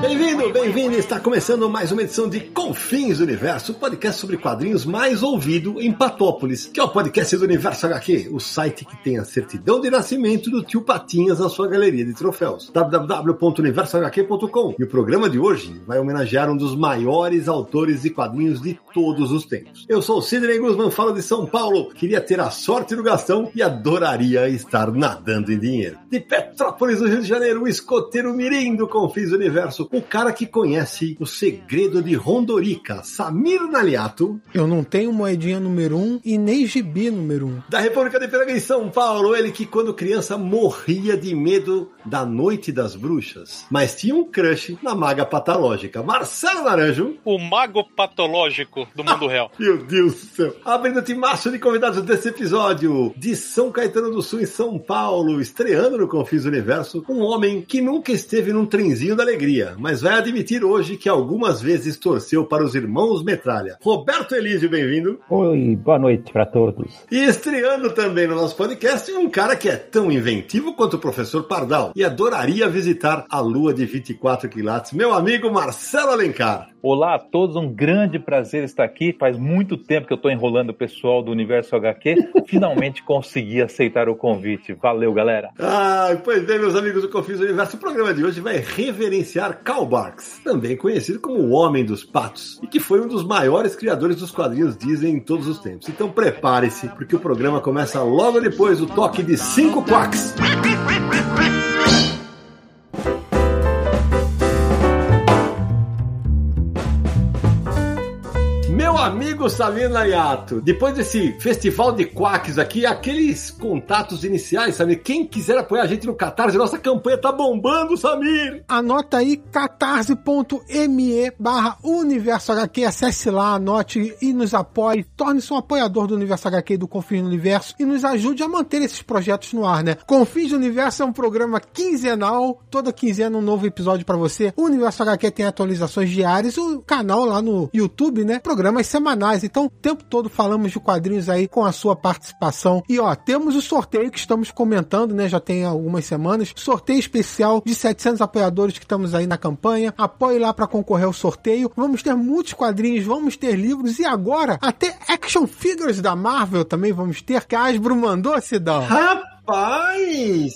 Bem-vindo, bem-vindo! Está começando mais uma edição de Confins do Universo, o podcast sobre quadrinhos mais ouvido em Patópolis, que é o podcast do Universo HQ, o site que tem a certidão de nascimento do tio Patinhas na sua galeria de troféus. www.universohq.com. E o programa de hoje vai homenagear um dos maiores autores de quadrinhos de todos os tempos. Eu sou o Sidney Guzman, falo de São Paulo, queria ter a sorte do Gastão e adoraria estar nadando em dinheiro. De Petrópolis, no Rio de Janeiro, o escoteiro mirim do Confins do Universo, o cara que conhece o segredo de Rondorica, Samir Naliato. Eu não tenho moedinha número um e nem gibi número um. Da República de Piranga em São Paulo, ele que quando criança morria de medo da Noite das Bruxas, mas tinha um crush na maga patológica, Marcelo Naranjo. O mago patológico do mundo real. Meu Deus do céu. Abrindo o timaço de convidados desse episódio, de São Caetano do Sul em São Paulo, estreando no Confis Universo, um homem que nunca esteve num trenzinho da alegria, mas vai admitir hoje que algumas vezes torceu para os irmãos Metralha. Roberto Elísio, bem-vindo. Oi, boa noite para todos. E estreando também no nosso podcast, um cara que é tão inventivo quanto o professor Pardal e adoraria visitar a lua de 24 quilates, meu amigo Marcelo Alencar. Olá a todos, um grande prazer estar aqui. Faz muito tempo que eu estou enrolando o pessoal do Universo HQ. Finalmente consegui aceitar o convite. Valeu, galera. Ah, pois bem, meus amigos do Confis Universo, o programa de hoje vai reverenciar Karl Barks, também conhecido como o Homem dos Patos, e que foi um dos maiores criadores dos quadrinhos Disney em todos os tempos. Então prepare-se, porque o programa começa logo depois do toque de cinco quacks. Amigo Samir Nayato, depois desse festival de quacks aqui, aqueles contatos iniciais, Samir, quem quiser apoiar a gente no Catarse, nossa campanha tá bombando, Samir! Anota aí catarse.me barra Universo HQ, acesse lá, anote e nos apoie, torne-se um apoiador do Universo HQ e do Confins do Universo e nos ajude a manter esesses projetos no ar, né? Confins do Universo é um programa quinzenal, toda quinzena um novo episódio para você. O Universo HQ tem atualizações diárias, o canal lá no YouTube, né? Programas semanais. Então, o tempo todo falamos de quadrinhos aí com a sua participação. E ó, temos o sorteio que estamos comentando, né? Já tem algumas semanas. Sorteio especial de 700 apoiadores que estamos aí na campanha. Apoie lá para concorrer ao sorteio. Vamos ter muitos quadrinhos, vamos ter livros e agora até action figures da Marvel também vamos ter. Que a Asbro mandou, Cidão. Rapaz!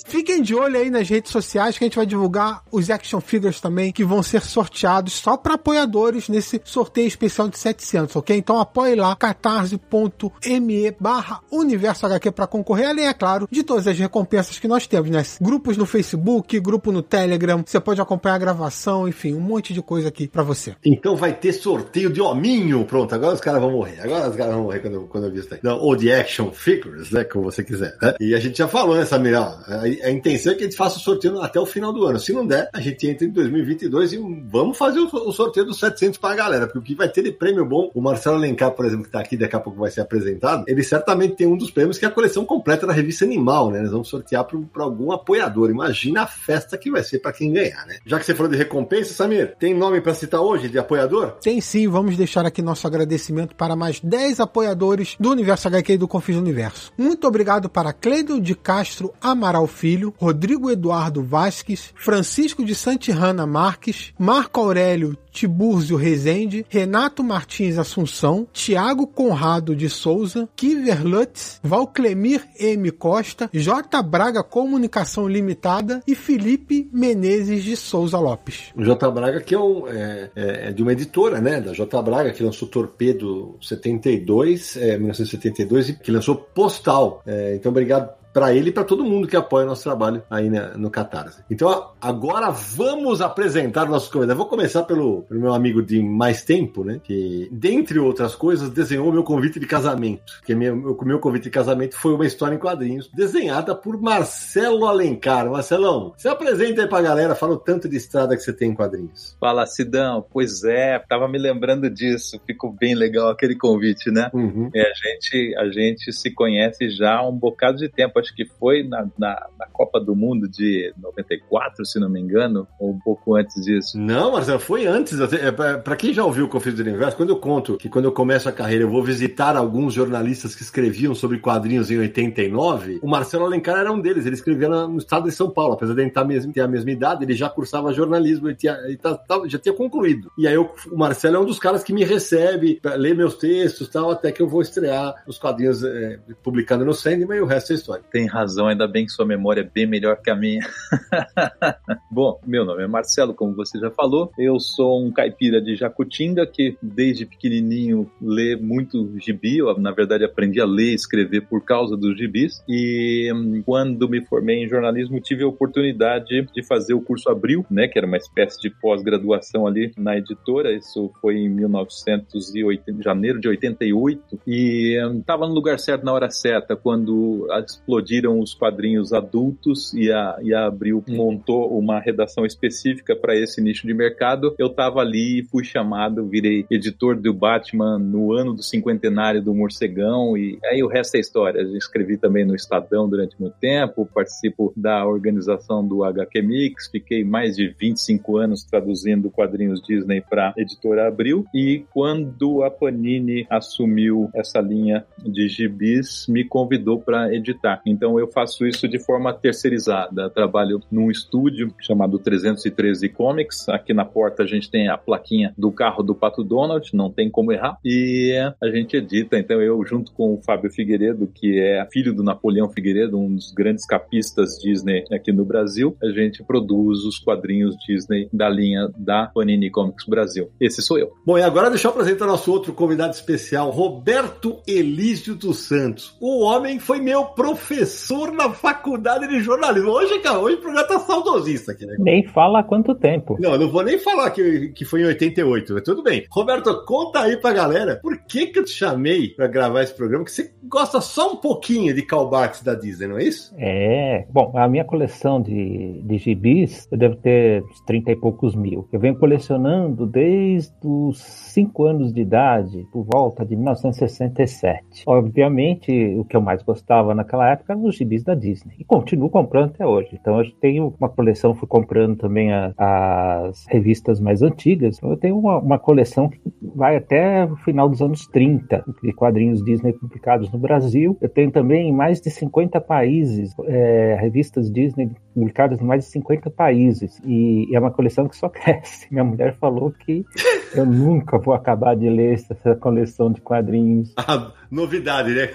Fiquem de olho aí nas redes sociais que a gente vai divulgar os action figures também que vão ser sorteados só para apoiadores nesse sorteio especial de 700, ok? Então apoie lá catarse.me barra universo HQ para concorrer, além, é claro, de todas as recompensas que nós temos, né? Grupos no Facebook, grupo no Telegram, você pode acompanhar a gravação, enfim, um monte de coisa aqui para você. Então vai ter sorteio de hominho. Pronto, agora os caras vão morrer. Agora os caras vão morrer quando, eu- quando eu vi isso aí. Não, ou de action figures, né? Como você quiser. né? E a gente já falou, né, Samir? A, a intenção é que a gente faça o sorteio até o final do ano. Se não der, a gente entra em 2022 e vamos fazer o, o sorteio dos 700 pra galera. Porque o que vai ter de prêmio bom, o Marcelo Alencar, por exemplo, que tá aqui, daqui a pouco vai ser apresentado, ele certamente tem um dos prêmios que é a coleção completa da revista Animal, né? Nós vamos sortear pra algum apoiador. Imagina a festa que vai ser pra quem ganhar, né? Já que você falou de recompensa, Samir, tem nome pra citar hoje de apoiador? Tem sim, vamos deixar aqui nosso agradecimento para mais 10 apoiadores do Universo HQ e do Confis Universo. Muito obrigado para Cleiton de Castro Amaral Filho, Rodrigo Eduardo Vasques, Francisco de Santihana Marques, Marco Aurélio Tibúrzio Rezende, Renato Martins Assunção, Tiago Conrado de Souza, Kiver Lutz, Valclemir M. Costa, J. Braga Comunicação Limitada e Felipe Menezes de Souza Lopes. O J. Braga, que é, um, é, é- é de uma editora, né? Da J. Braga, que lançou Torpedo 72, é, 1972, e que lançou Postal. É, então, obrigado para ele e para todo mundo que apoia o nosso trabalho aí né, no Catarse. Então, agora vamos apresentar nossos convidados. Vou começar pelo, pelo, meu amigo de mais tempo, né? Que, dentre outras coisas, desenhou meu convite de casamento. Que meu, meu convite de casamento foi uma história em quadrinhos desenhada por Marcelo Alencar. Marcelão, você apresenta aí pra galera, fala o tanto de estrada que você tem em quadrinhos. Fala, Sidão. Pois é, tava me lembrando disso. Ficou bem legal aquele convite, né? Uhum. É, a, gente, a gente se conhece já há um bocado de tempo. Acho que foi na, na, na Copa do Mundo de 94, se não me engano, ou um pouco antes disso. Não, Marcelo, foi antes. É, para quem já ouviu o Conflito do Universo, quando eu conto que quando eu começo a carreira eu vou visitar alguns jornalistas que escreviam sobre quadrinhos em 89, o Marcelo Alencar era um deles. Ele escrevia no estado de São Paulo. Apesar de ele ter a mesma idade, ele já cursava jornalismo, ele, tinha, ele tá, tá, já tinha concluído. E aí eu, o Marcelo é um dos caras que me recebe, lê meus textos tal, até que eu vou estrear os quadrinhos é, publicando no Sandman e o resto é história. Tem razão, ainda bem que sua memória é bem melhor que a minha. Bom, meu nome é Marcelo, como você já falou. Eu sou um caipira de Jacutinga que desde pequenininho lê muito gibi. Eu, na verdade, aprendi a ler e escrever por causa dos gibis. E hum, quando me formei em jornalismo, tive a oportunidade de fazer o curso Abril, né, que era uma espécie de pós-graduação ali na editora. Isso foi em 1980, janeiro de 88. E estava hum, no lugar certo na hora certa, quando explodiram os quadrinhos adultos e a, e a Abril montou uma redação específica para esse nicho de mercado. Eu estava ali e fui chamado, virei editor do Batman no ano do cinquentenário do Morcegão e aí o resto é história. Eu escrevi também no Estadão durante muito tempo, participo da organização do HQ Mix, fiquei mais de 25 anos traduzindo quadrinhos Disney para editora Abril e quando a Panini assumiu essa linha de gibis, me convidou para editar. Então eu faço isso de forma terceirizada. Trabalho num estúdio chamado 313 Comics. Aqui na porta a gente tem a plaquinha do carro do Pato Donald, não tem como errar. E a gente edita, então eu junto com o Fábio Figueiredo, que é filho do Napoleão Figueiredo, um dos grandes capistas Disney aqui no Brasil, a gente produz os quadrinhos Disney da linha da Panini Comics Brasil. Esse sou eu. Bom, e agora deixa eu apresentar nosso outro convidado especial, Roberto Elísio dos Santos. O homem foi meu professor na faculdade de jornalismo. Hoje, cara, hoje o programa tá saudosista aqui, né? Nem fala há quanto tempo. Não, não vou nem falar que, que foi em 88, mas tudo bem. Roberto, conta aí pra galera por que que eu te chamei pra gravar esse programa, que você gosta só um pouquinho de callbacks da Disney, não é isso? É, bom, a minha coleção de, de gibis, eu devo ter uns 30 e poucos mil. Eu venho colecionando desde os 5 anos de idade, por volta de 1967. Obviamente, o que eu mais gostava naquela época eram os gibis da Disney. E continuo comprando até hoje. Então eu tenho uma coleção, fui comprando também a, as revistas mais antigas. Então eu tenho uma, uma, coleção que vai até o final dos anos 30 de quadrinhos Disney publicados no Brasil. Eu tenho também em mais de 50 países é, revistas Disney publicadas em mais de 50 países. E, e é uma coleção que só cresce. Minha mulher falou que eu nunca vou acabar de ler essa coleção de quadrinhos. Ah, novidade, né?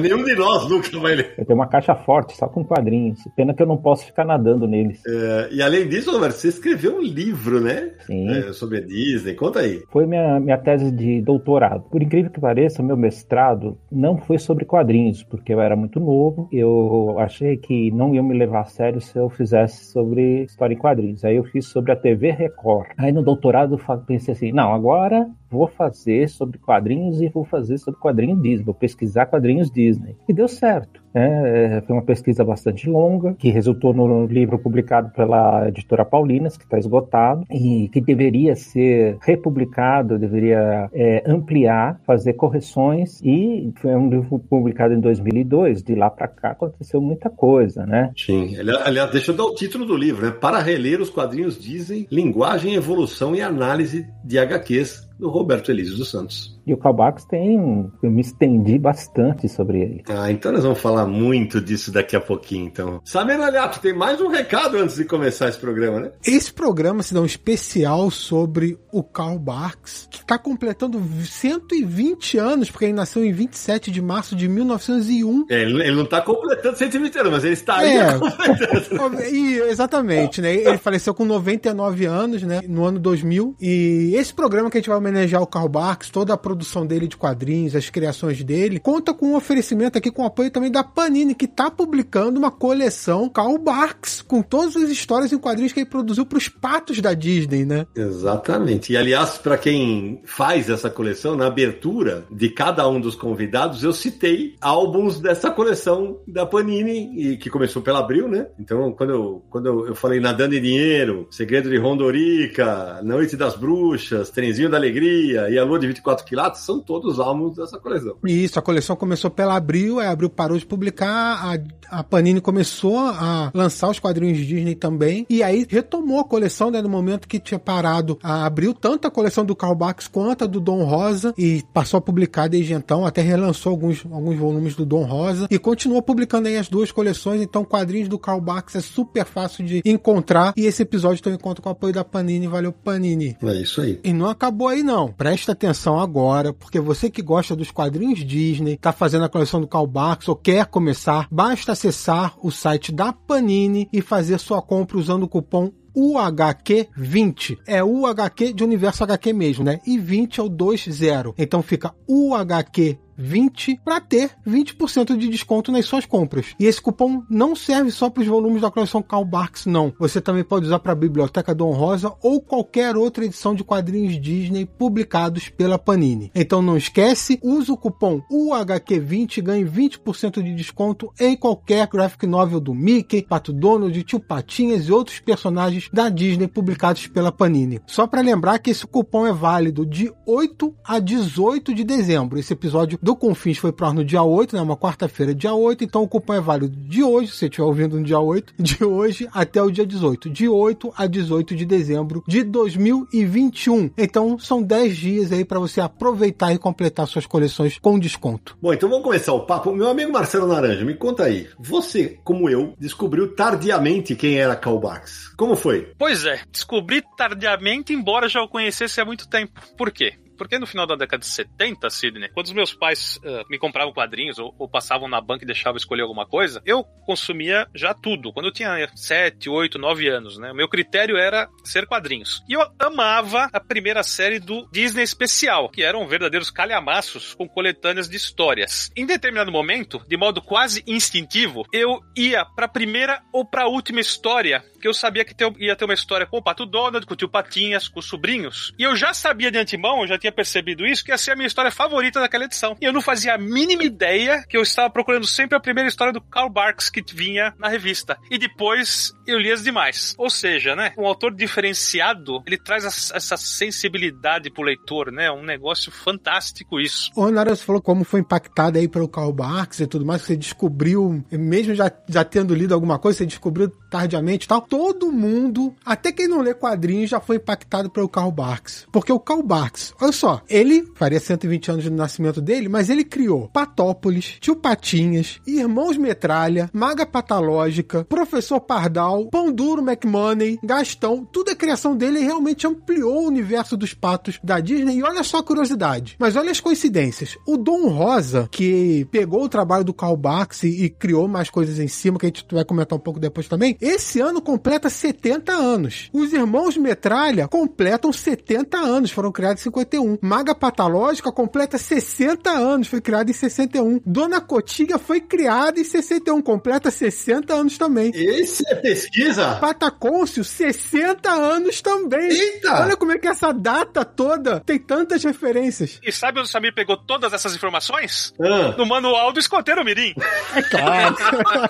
Nenhum de nós nunca vai ler. Eu tenho uma caixa forte só com quadrinhos. Pena que eu não posso ficar nadando neles. É, e além disso, Roberto, você escreveu um livro, né? Sim. É, sobre a Disney. Conta aí. Foi minha, minha tese de doutorado. Por incrível que pareça, meu mestrado não foi sobre quadrinhos, porque eu era muito novo. Eu achei que não iam me levar a sério se eu fizesse sobre história em quadrinhos. Aí eu fiz sobre a TV Record. Aí no doutorado eu pensei assim, não, agora vou fazer sobre quadrinhos e vou fazer sobre quadrinhos Disney, vou pesquisar quadrinhos Disney. E deu certo. É, foi uma pesquisa bastante longa, que resultou no livro publicado pela editora Paulinas, que está esgotado, e que deveria ser republicado, deveria é, ampliar, fazer correções, e foi um livro publicado em 2002. De lá para cá aconteceu muita coisa, né? Sim. Aliás, deixa eu dar o título do livro, né? Para reler os quadrinhos Disney, linguagem, evolução e análise de HQs do Roberto Elísio dos Santos. E o Calbax tem. Eu me estendi bastante sobre ele. Ah, então nós vamos falar muito disso daqui a pouquinho, então. Samir Aliato, tem mais um recado antes de começar esse programa, né? Esse programa se dá um especial sobre o Karl Barks, que está completando 120 anos, porque ele nasceu em 27 de março de 1901. É, ele não está completando 120 anos, mas ele está aí é. completando. e, exatamente, né? Ele faleceu com 99 anos, né? No ano 2000. E esse programa que a gente vai homenagear o Karl Barks, toda a produção dele de quadrinhos, as criações dele, conta com um oferecimento aqui com apoio também da Panini, que tá publicando uma coleção Karl Barks, com todas as histórias em quadrinhos que ele produziu para os patos da Disney, né? Exatamente. E aliás, para quem faz essa coleção, na abertura de cada um dos convidados, eu citei álbuns dessa coleção da Panini, e que começou pela Abril, né? Então, quando eu, quando eu, eu falei Nadando em Dinheiro, Segredo de Rondorica, Noite das Bruxas, Trenzinho da Alegria e A Lua de 24 Quilates, são todos álbuns dessa coleção. Isso, a coleção começou pela Abril, a Abril parou de publicar, a, a Panini começou a lançar os quadrinhos Disney também, e aí retomou a coleção, né, no momento que tinha parado a Abril, tanto a coleção do Karl Barks quanto a do Dom Rosa, e passou a publicar desde então, até relançou alguns, alguns volumes do Dom Rosa, e continua publicando aí as duas coleções, então quadrinhos do Karl Barks é super fácil de encontrar, e esse episódio tem encontro com o apoio da Panini, valeu Panini. É isso aí. E não acabou aí não, presta atenção agora, porque você que gosta dos quadrinhos Disney, tá fazendo a coleção do Karl Barks ou quer começar, basta acessar o site da Panini e fazer sua compra usando o cupom UHQ20. É UHQ de Universo HQ mesmo, né? E 20 é o 20. Então fica UHQ 20 para ter 20% de desconto nas suas compras. E esse cupom não serve só para os volumes da coleção Karl Barks, não. Você também pode usar para a Biblioteca Dom Rosa ou qualquer outra edição de quadrinhos Disney publicados pela Panini. Então não esquece, use o cupom UHQ20 e ganhe 20% de desconto em qualquer graphic novel do Mickey, Pato Donald, Tio Patinhas e outros personagens da Disney publicados pela Panini. Só para lembrar que esse cupom é válido de 8 a 18 de dezembro. Esse episódio do Confins foi pro ar no dia 8, né? Uma quarta-feira, dia 8. Então o cupom é válido de hoje, se você estiver ouvindo no dia 8, de hoje até o dia 18. De 8 a 18 de dezembro de 2021. Então são 10 dias aí para você aproveitar e completar suas coleções com desconto. Bom, então vamos começar o papo. Meu amigo Marcelo Naranja, me conta aí. Você, como eu, descobriu tardiamente quem era Karl Barks. Como foi? Pois é, descobri tardiamente, embora já o conhecesse há muito tempo. Por quê? Porque no final da década de 70, Sidney, quando os meus pais uh, me compravam quadrinhos ou, ou, passavam na banca e deixavam escolher alguma coisa, eu consumia já tudo. Quando eu tinha 7, 8, 9 anos, né? O meu critério era ser quadrinhos. E eu amava a primeira série do Disney Especial, que eram verdadeiros calhamaços com coletâneas de histórias. Em determinado momento, de modo quase instintivo, eu ia para a primeira ou para a última história, que eu sabia que ia ter uma história com o Pato Donald, com o tio Patinhas, com os sobrinhos. E eu já sabia de antemão, eu já tinha tinha percebido isso, que ia ser a minha história favorita daquela edição. E eu não fazia a mínima ideia que eu estava procurando sempre a primeira história do Karl Barks que vinha na revista. E depois eu li as demais. Ou seja, né? Um autor diferenciado, ele traz essa sensibilidade pro leitor, né? Um negócio fantástico isso. O Nara falou como foi impactado aí pelo Karl Barks e tudo mais, você descobriu, mesmo já, já tendo lido alguma coisa, você descobriu tardiamente e tal. Todo mundo, até quem não lê quadrinhos, já foi impactado pelo Karl Barks. Porque o Karl Barks, olha só, ele faria 120 anos do nascimento dele, mas ele criou Patópolis, Tio Patinhas, Irmãos Metralha, Maga Patológica, Professor Pardal, Pão Duro McMoney, Gastão, tudo é criação dele realmente ampliou o universo dos patos da Disney. E olha só a curiosidade, mas olha as coincidências. O Dom Rosa, que pegou o trabalho do Karl Barks e, e criou mais coisas em cima, que a gente vai comentar um pouco depois também, esse ano completa 70 anos. Os Irmãos Metralha completam 70 anos, foram criados em 51. 61. Maga Patológica completa 60 anos, foi criada em 61. Dona Cotinha foi criada em 61, completa 60 anos também. Esse é pesquisa? Patacôncio, 60 anos também. Eita! Olha como é que essa data toda tem tantas referências. E sabe onde o Samir pegou todas essas informações? Ah. No manual do escoteiro Mirim. É claro.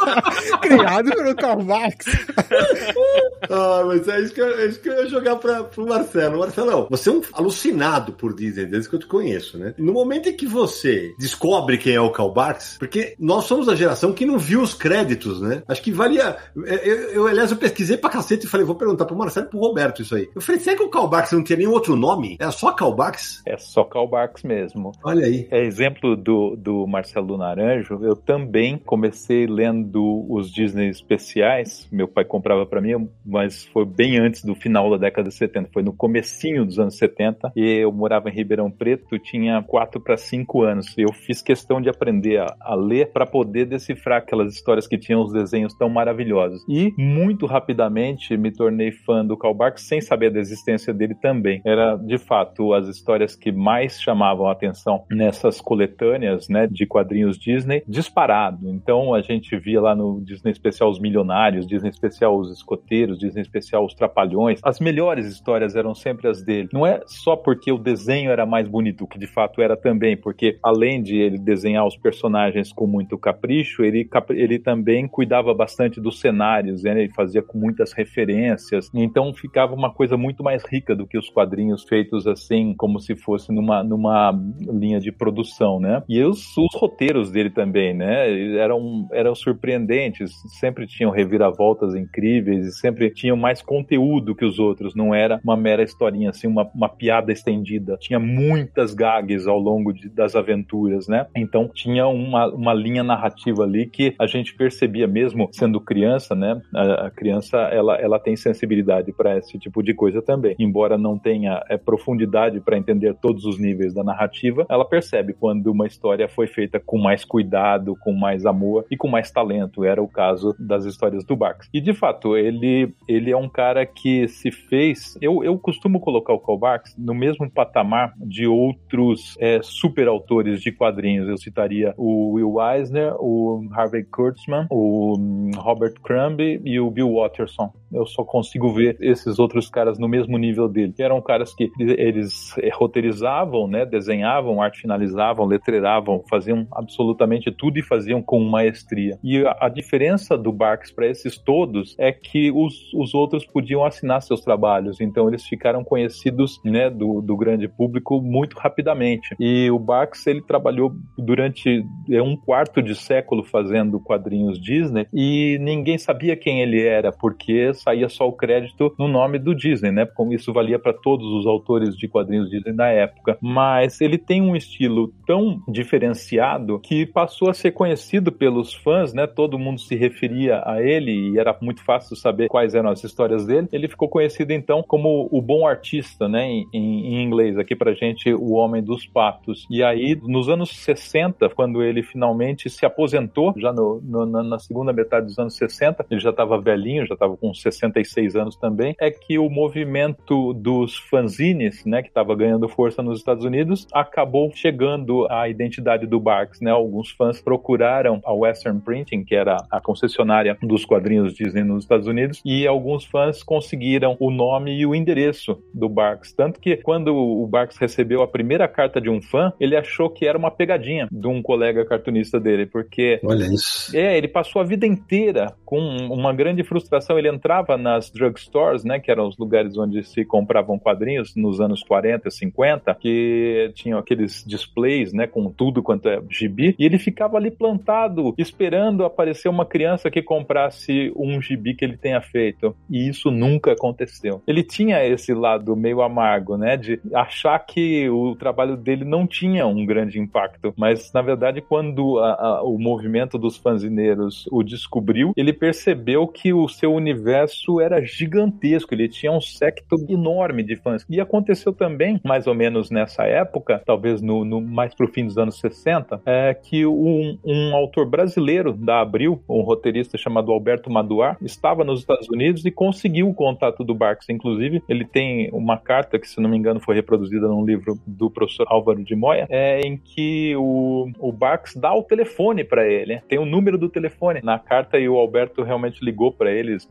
Criado pelo Karl Marx. ah, mas é isso que eu, é isso que eu ia jogar para pro Marcelo. Marcelão, você é um alucinado por Disney desde que eu te conheço, né? No momento em que você descobre quem é o Karl Barks, porque nós somos a geração que não viu os créditos, né? Acho que valia. É, eu, eu aliás, eu pesquisei pra cacete e falei, vou perguntar pro Marcelo e pro Roberto isso aí. Eu falei, será que o Karl Barks não tinha nenhum outro nome? É só Karl Barks? É só Karl Barks mesmo. Olha aí. É exemplo do, do Marcelo Naranjo. Eu também comecei lendo os Disney especiais. Meu pai comprava para mim, mas foi bem antes do final da década de 70, foi no comecinho dos anos 70, e eu morava em Ribeirão Preto, tinha 4 para 5 anos. Eu fiz questão de aprender a, a ler para poder decifrar aquelas histórias que tinham os desenhos tão maravilhosos. E muito rapidamente me tornei fã do Karl Barks sem saber da existência dele também. Era de fato as histórias que mais chamavam a atenção nessas coletâneas, né, de quadrinhos Disney, disparado. Então a gente via lá no Disney Especial os milionários, Disney Especial os escoteiros, Disney Especial os trapalhões. As melhores histórias eram sempre as dele. Não é só porque o desenho era mais bonito, que de fato era também, porque além de ele desenhar os personagens com muito capricho, ele, ele também cuidava bastante dos cenários, né? ele fazia com muitas referências, então ficava uma coisa muito mais rica do que os quadrinhos feitos assim, como se fosse numa, numa linha de produção, né? E os, os roteiros dele também, né? Eram, eram surpreendentes, sempre tinham reviravoltas incríveis e sempre tinham mais conteúdo que os outros, não era uma mera historinha, assim, uma, uma piada estendida. Tinha muitas gags ao longo de, das aventuras, né? Então tinha uma, uma linha narrativa ali que a gente percebia mesmo sendo criança, né? A, a criança, ela, ela tem sensibilidade para esse tipo de coisa também. Embora não tenha é, profundidade para entender todos os níveis da narrativa, ela percebe quando uma história foi feita com mais cuidado, com mais amor e com mais talento. Era o caso das histórias do E de fato, ele, ele é um cara que se fez. Eu, eu costumo colocar o Karl no mesmo patamar de outros é, super autores de quadrinhos. Eu citaria o Will Eisner, o Harvey Kurtzman, o hum, Robert Crumb e o Bill Watterson. Eu só consigo ver esses outros caras no mesmo nível dele. Que eram caras que eles é, roteirizavam, né, desenhavam, arte finalizavam, letreravam, faziam absolutamente tudo e faziam com maestria. E a, a diferença do Barks para esses todos é que os, os outros podiam assinar seus trabalhos, então eles ficaram conhecidos né, do, do grande público muito rapidamente. E o Barks ele trabalhou durante é, um quarto de século fazendo quadrinhos Disney e ninguém sabia quem ele era, porque saía só o crédito no nome do Disney, né? Como isso valia para todos os autores de quadrinhos Disney da época. Mas ele tem um estilo tão diferenciado que passou a ser conhecido pelos fãs, né? Todo mundo se referia a ele e era muito fácil saber quais eram as histórias dele. Ele ficou conhecido então como o bom artista, né? Em, em inglês, aqui pra gente, o homem dos patos. E aí, nos anos 60, quando ele finalmente se aposentou, já no, no, na segunda metade dos anos 60, ele já estava velhinho, já estava com 66 anos também, é que o movimento dos fanzines, né, que estava ganhando força nos Estados Unidos, acabou chegando à identidade do Barks, né? Alguns fãs procuraram a Western Printing, que era a concessionária dos quadrinhos Disney nos Estados Unidos, e alguns fãs conseguiram o nome e o endereço do Barks, tanto que quando o Barks recebeu a primeira carta de um fã, ele achou que era uma pegadinha de um colega cartunista dele, porque Olha isso. É, ele passou a vida inteira com uma grande frustração. Ele entrava nas drugstores, né, que eram os lugares onde se compravam quadrinhos nos anos 40, 50, que tinham aqueles displays, né, com tudo quanto é gibi, e ele ficava ali plantado, esperando aparecer uma criança que comprasse um gibi que ele tenha feito. E isso nunca aconteceu. Ele tinha esse lado meio amargo, né, de achar que o trabalho dele não tinha um grande impacto, mas na verdade quando a, a, o movimento dos fanzineiros o descobriu, ele percebeu que o seu universo era gigantesco, ele tinha um secto enorme de fãs. E aconteceu também, mais ou menos nessa época, talvez no, no mais pro fim dos anos 60, é que um, um autor brasileiro da Abril, um roteirista chamado Alberto Maduar, estava nos Estados Unidos e conseguiu o contato do Barks. Inclusive, ele tem uma carta que, se não me engano, foi reproduzida num livro do professor Álvaro de Moya, é, em que o, o Barks dá o telefone para ele, tem o número do telefone na carta e o Alberto realmente ligou para eles,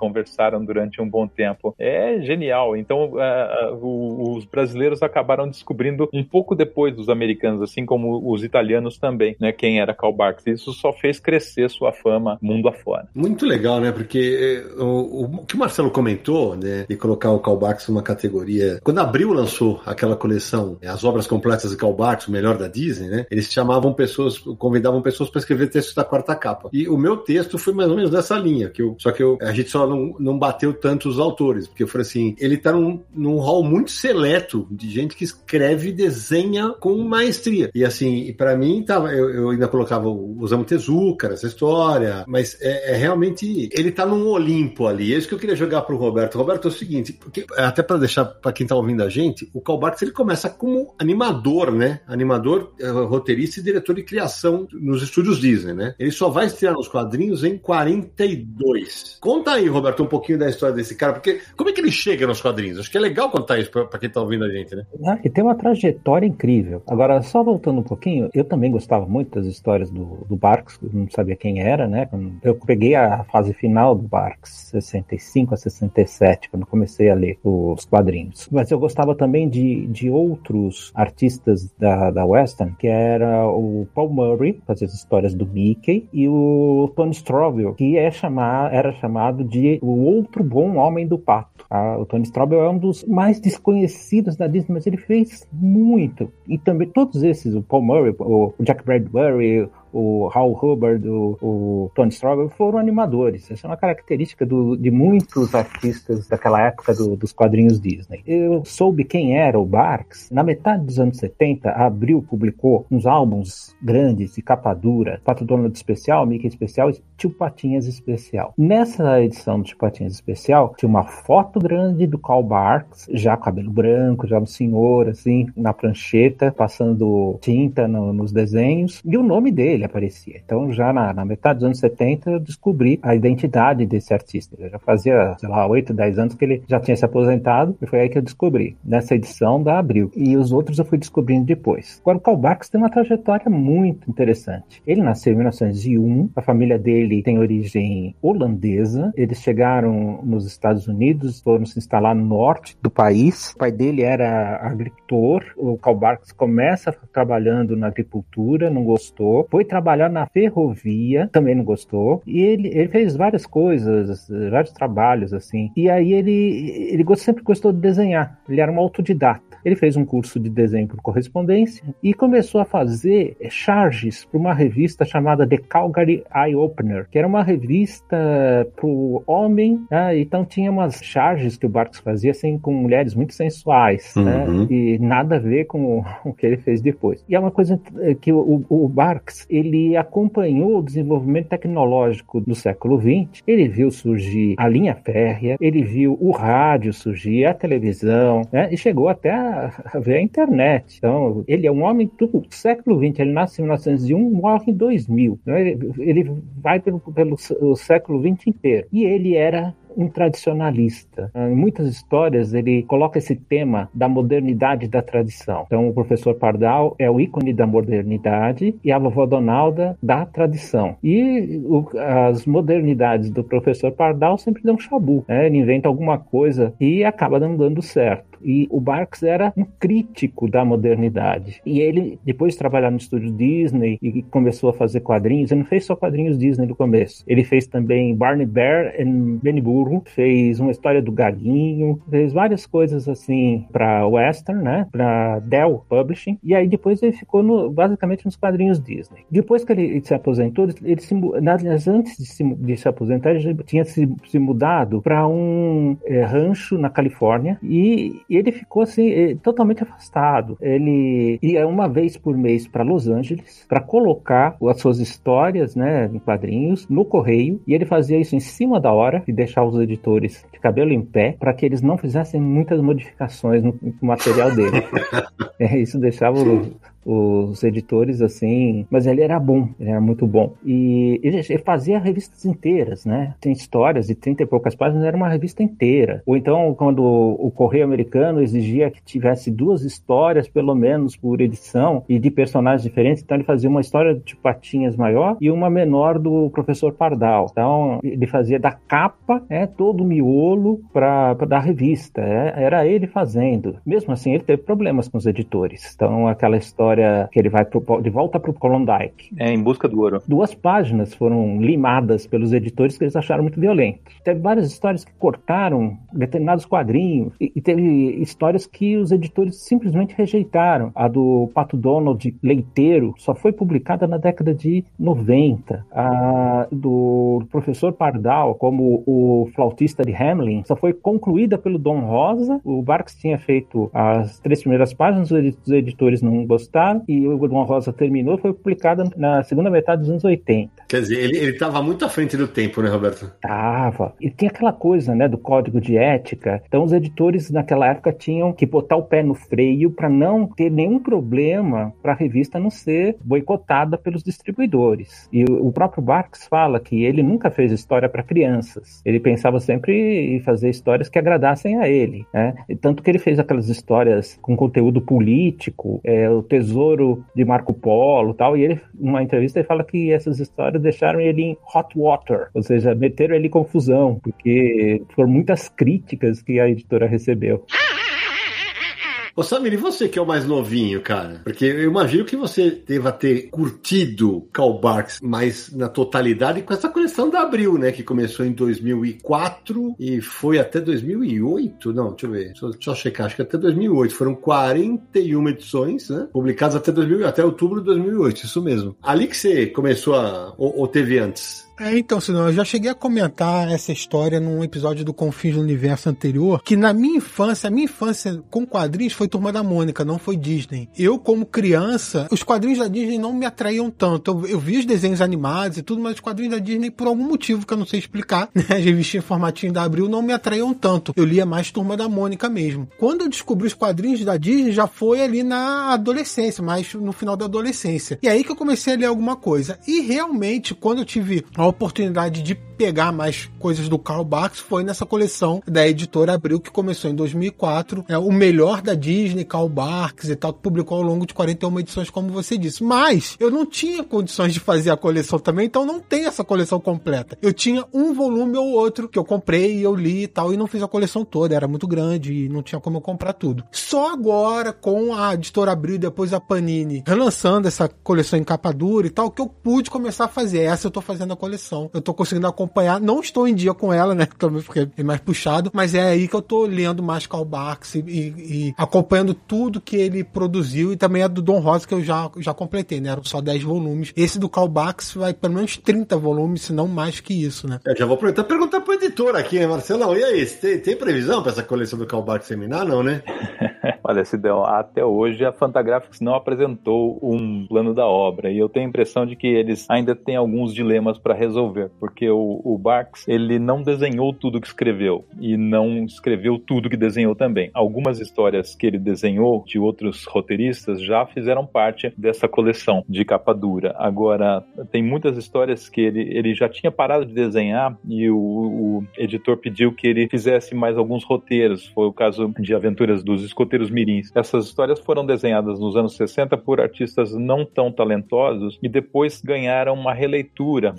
durante um bom tempo. É genial. Então, uh, os brasileiros acabaram descobrindo um pouco depois dos americanos, assim como os italianos também, né? Quem era Karl Barks. Isso só fez crescer sua fama mundo afora. Muito legal, né? Porque eh, o, o, que o Marcelo comentou, né? De colocar o Karl Barks numa categoria. Quando a Abril lançou aquela coleção, as obras completas de Karl Barks, o melhor da Disney, né? Eles chamavam pessoas, convidavam pessoas para escrever textos da quarta capa. E o meu texto foi mais ou menos nessa linha, que eu, só que eu, a gente só não, não bateu tanto os autores, porque eu falei assim, ele tá num, num hall muito seleto de gente que escreve e desenha com maestria. E assim, para mim, tava, eu, eu, ainda colocava o Osamu Tezuka essa história, mas é, é, realmente, ele tá num Olimpo ali. É isso que eu queria jogar pro Roberto. Roberto, é o seguinte, porque, até para deixar para quem tá ouvindo a gente, o Karl Barks, ele começa como animador, né? Animador, eh, roteirista e diretor de criação nos estúdios Disney, né? Ele só vai estrear nos quadrinhos em 42. Conta aí, Roberto, um pouquinho da história desse cara, porque como é que ele chega nos quadrinhos? Acho que é legal contar isso para quem tá ouvindo a gente, né? Ah, e tem uma trajetória incrível. Agora, só voltando um pouquinho, eu também gostava muito das histórias do, do Barks, não sabia quem era, né? Eu peguei a fase final do Barks, 65 a 67, quando comecei a ler os quadrinhos. Mas eu gostava também de, de outros artistas da, da Western, que era o Paul Murray, fazia as histórias do Mickey, e o Tony Strobel, que é chamar, era chamado de o outro bom homem do pato. Ah, o Tony Strobel é um dos mais desconhecidos da Disney, mas ele fez muito. E também todos esses, o Paul Murray, o Jack Bradbury, o Hal Hubbard, o, o Tony Strobel, foram animadores. Essa é uma característica do, de muitos artistas daquela época do, dos quadrinhos Disney. Eu soube quem era o Barks. Na metade dos anos 70, a Abril publicou uns álbuns grandes de capa dura, Pato Donald Especial, Mickey Especial e Tio Patinhas Especial. Nessa edição do Tio Patinhas Especial, tinha uma foto grande do Carl Barks, já cabelo branco, já um senhor, assim, na prancheta, passando tinta no, nos desenhos, e o nome dele, aparecia. Então, já na, na, metade dos anos 70, eu descobri a identidade desse artista. Eu já fazia, sei lá, 8, 10 anos que ele já tinha se aposentado, e foi aí que eu descobri, nessa edição da Abril. E os outros eu fui descobrindo depois. Agora, o Karl Barks tem uma trajetória muito interessante. Ele nasceu em 1901, a família dele tem origem holandesa, eles chegaram nos Estados Unidos, foram se instalar no norte do país. O pai dele era agricultor, o Karl Barks começa trabalhando na agricultura, não gostou, foi trabalhar na ferrovia, também não gostou. E ele, ele fez várias coisas, vários trabalhos, assim. E aí ele, ele sempre gostou de desenhar. Ele era um autodidata. Ele fez um curso de desenho por correspondência e começou a fazer charges para uma revista chamada The Calgary Eye Opener, que era uma revista para o homem, né? então tinha umas charges que o Barks fazia assim, com mulheres muito sensuais, né? uhum. né? e nada a ver com o que ele fez depois. E é uma coisa que o, o Barks ele acompanhou o desenvolvimento tecnológico do século XX, ele viu surgir a linha férrea, ele viu o rádio surgir, a televisão, né? e chegou até a ver a internet. Então, ele é um homem do século XX, ele nasce em 1901, morre em 2000. Né? Ele, ele vai pelo, pelo século XX inteiro. E ele era um tradicionalista. Em muitas histórias ele coloca esse tema da modernidade da tradição. Então o professor Pardal é o ícone da modernidade e a vovó Donalda da tradição. E o, as modernidades do professor Pardal sempre dão chabu. Né? Ele inventa alguma coisa e acaba não dando certo. E o Barks era um crítico da modernidade. E ele, depois de trabalhar no estúdio Disney e começou a fazer quadrinhos, ele não fez só quadrinhos Disney no começo. Ele fez também Barney Bear e Benny Fez uma história do Gaguinho, fez várias coisas assim para Western, né? Para Dell Publishing. E aí depois ele ficou no, basicamente nos quadrinhos Disney. Depois que ele, se aposentou, ele se, antes de se, de se aposentar, ele tinha se, se mudado para um é, rancho na Califórnia e e ele ficou assim, eh, totalmente afastado. Ele ia uma vez por mês para Los Angeles para colocar as suas histórias, né, em quadrinhos, no correio. E ele fazia isso em cima da hora e deixava os editores de cabelo em pé para que eles não fizessem muitas modificações no, no material dele. é, isso deixava os editores, assim. Mas ele era bom, ele era muito bom. E ele, fazia revistas inteiras, né? Tem histórias de 30 e poucas páginas, era uma revista inteira. Ou então, quando o Correio Americano exigia que tivesse duas histórias, pelo menos, por edição, e de personagens diferentes, então ele fazia uma história de Patinhas maior e uma menor do Professor Pardal. Então, ele fazia da capa, né, todo o miolo para da revista. É, era ele fazendo. Mesmo assim, ele teve problemas com os editores. Então, aquela história história que ele vai pro, de volta pro Klondike. É, em busca do ouro. Duas páginas foram limadas pelos editores que eles acharam muito violentos. Teve várias histórias que cortaram determinados quadrinhos e, e teve histórias que os editores simplesmente rejeitaram. A do Pato Donald Leiteiro só foi publicada na década de 90. A do professor Pardal, como o flautista de Hamlin, só foi concluída pelo Dom Rosa. O Barks tinha feito as três primeiras páginas, os editores não gostaram, e o Dom Rosa terminou, foi publicada na segunda metade dos anos 80. Quer dizer, ele, ele tava muito à frente do tempo, né, Roberto? Tava. E tem aquela coisa, né, do código de ética. Então, os editores naquela época tinham que botar o pé no freio para não ter nenhum problema para a revista não ser boicotada pelos distribuidores. E o próprio Barks fala que ele nunca fez história para crianças. Ele pensava sempre em fazer histórias que agradassem a ele. Né? Tanto que ele fez aquelas histórias com conteúdo político, é, o Tesouro de Marco Polo tal. E ele, numa entrevista, ele fala que essas histórias deixaram ele em hot water, ou seja, meteram ele em confusão, porque foram muitas críticas que a editora recebeu. Ô Samir, e você que é o mais novinho, cara? Porque eu imagino que você deva ter curtido Karl Barks mais na totalidade com essa coleção da Abril, né? Que começou em 2004 e foi até 2008. Não, deixa eu ver. Deixa eu, deixa eu checar. Acho que até 2008. Foram 41 edições, né? Publicadas até, 2000, até outubro de 2008. Isso mesmo. Ali que você começou a... ou, ou teve antes? É, então, senão eu já cheguei a comentar essa história num episódio do Confins do Universo anterior, que na minha infância, a minha infância com quadrinhos foi Turma da Mônica, não foi Disney. Eu, como criança, os quadrinhos da Disney não me atraíam tanto. Eu, eu vi os desenhos animados e tudo, mas os quadrinhos da Disney, por algum motivo que eu não sei explicar, né, as revistinhas formatinho da Abril não me atraíam tanto. Eu lia mais Turma da Mônica mesmo. Quando eu descobri os quadrinhos da Disney, já foi ali na adolescência, mais no final da adolescência. E aí que eu comecei a ler alguma coisa. E realmente, quando eu tive a oportunidade de pegar mais coisas do Karl Barks foi nessa coleção da editora Abril que começou em 2004. É o melhor da Disney, Karl Barks e tal, que publicou ao longo de 41 edições, como você disse. Mas eu não tinha condições de fazer a coleção também, então não tem essa coleção completa. Eu tinha um volume ou outro que eu comprei e eu li e tal, e não fiz a coleção toda, era muito grande e não tinha como eu comprar tudo. Só agora, com a editora Abril e depois a Panini relançando essa coleção em capa dura e tal, que eu pude começar a fazer. Essa eu tô fazendo a coleção. Eu tô conseguindo acompanhar. Não estou em dia com ela, né? Também porque é mais puxado, mas é aí que eu tô lendo mais Karl Barks e, e, e, acompanhando tudo que ele produziu e também a do Don Rosa que eu já, já completei, né? Eram só 10 volumes. Esse do Karl Barks vai pelo menos 30 volumes, se não mais que isso, né? Eu já vou aproveitar e perguntar pro editor aqui, né, Marcelão? E aí, tem, tem previsão para essa coleção do Karl Barks terminar, não, né? Olha, Sidão, até hoje a Fantagraphics não apresentou um plano da obra e eu tenho a impressão de que eles ainda têm alguns dilemas para resolver, porque o, o Barks ele não desenhou tudo que escreveu e não escreveu tudo que desenhou também. Algumas histórias que ele desenhou de outros roteiristas já fizeram parte dessa coleção de capa dura. Agora, tem muitas histórias que ele, ele já tinha parado de desenhar e o, o editor pediu que ele fizesse mais alguns roteiros. Foi o caso de Aventuras dos Escoteiros Mirins. Essas histórias foram desenhadas nos anos 60 por artistas não tão talentosos e depois ganharam uma releitura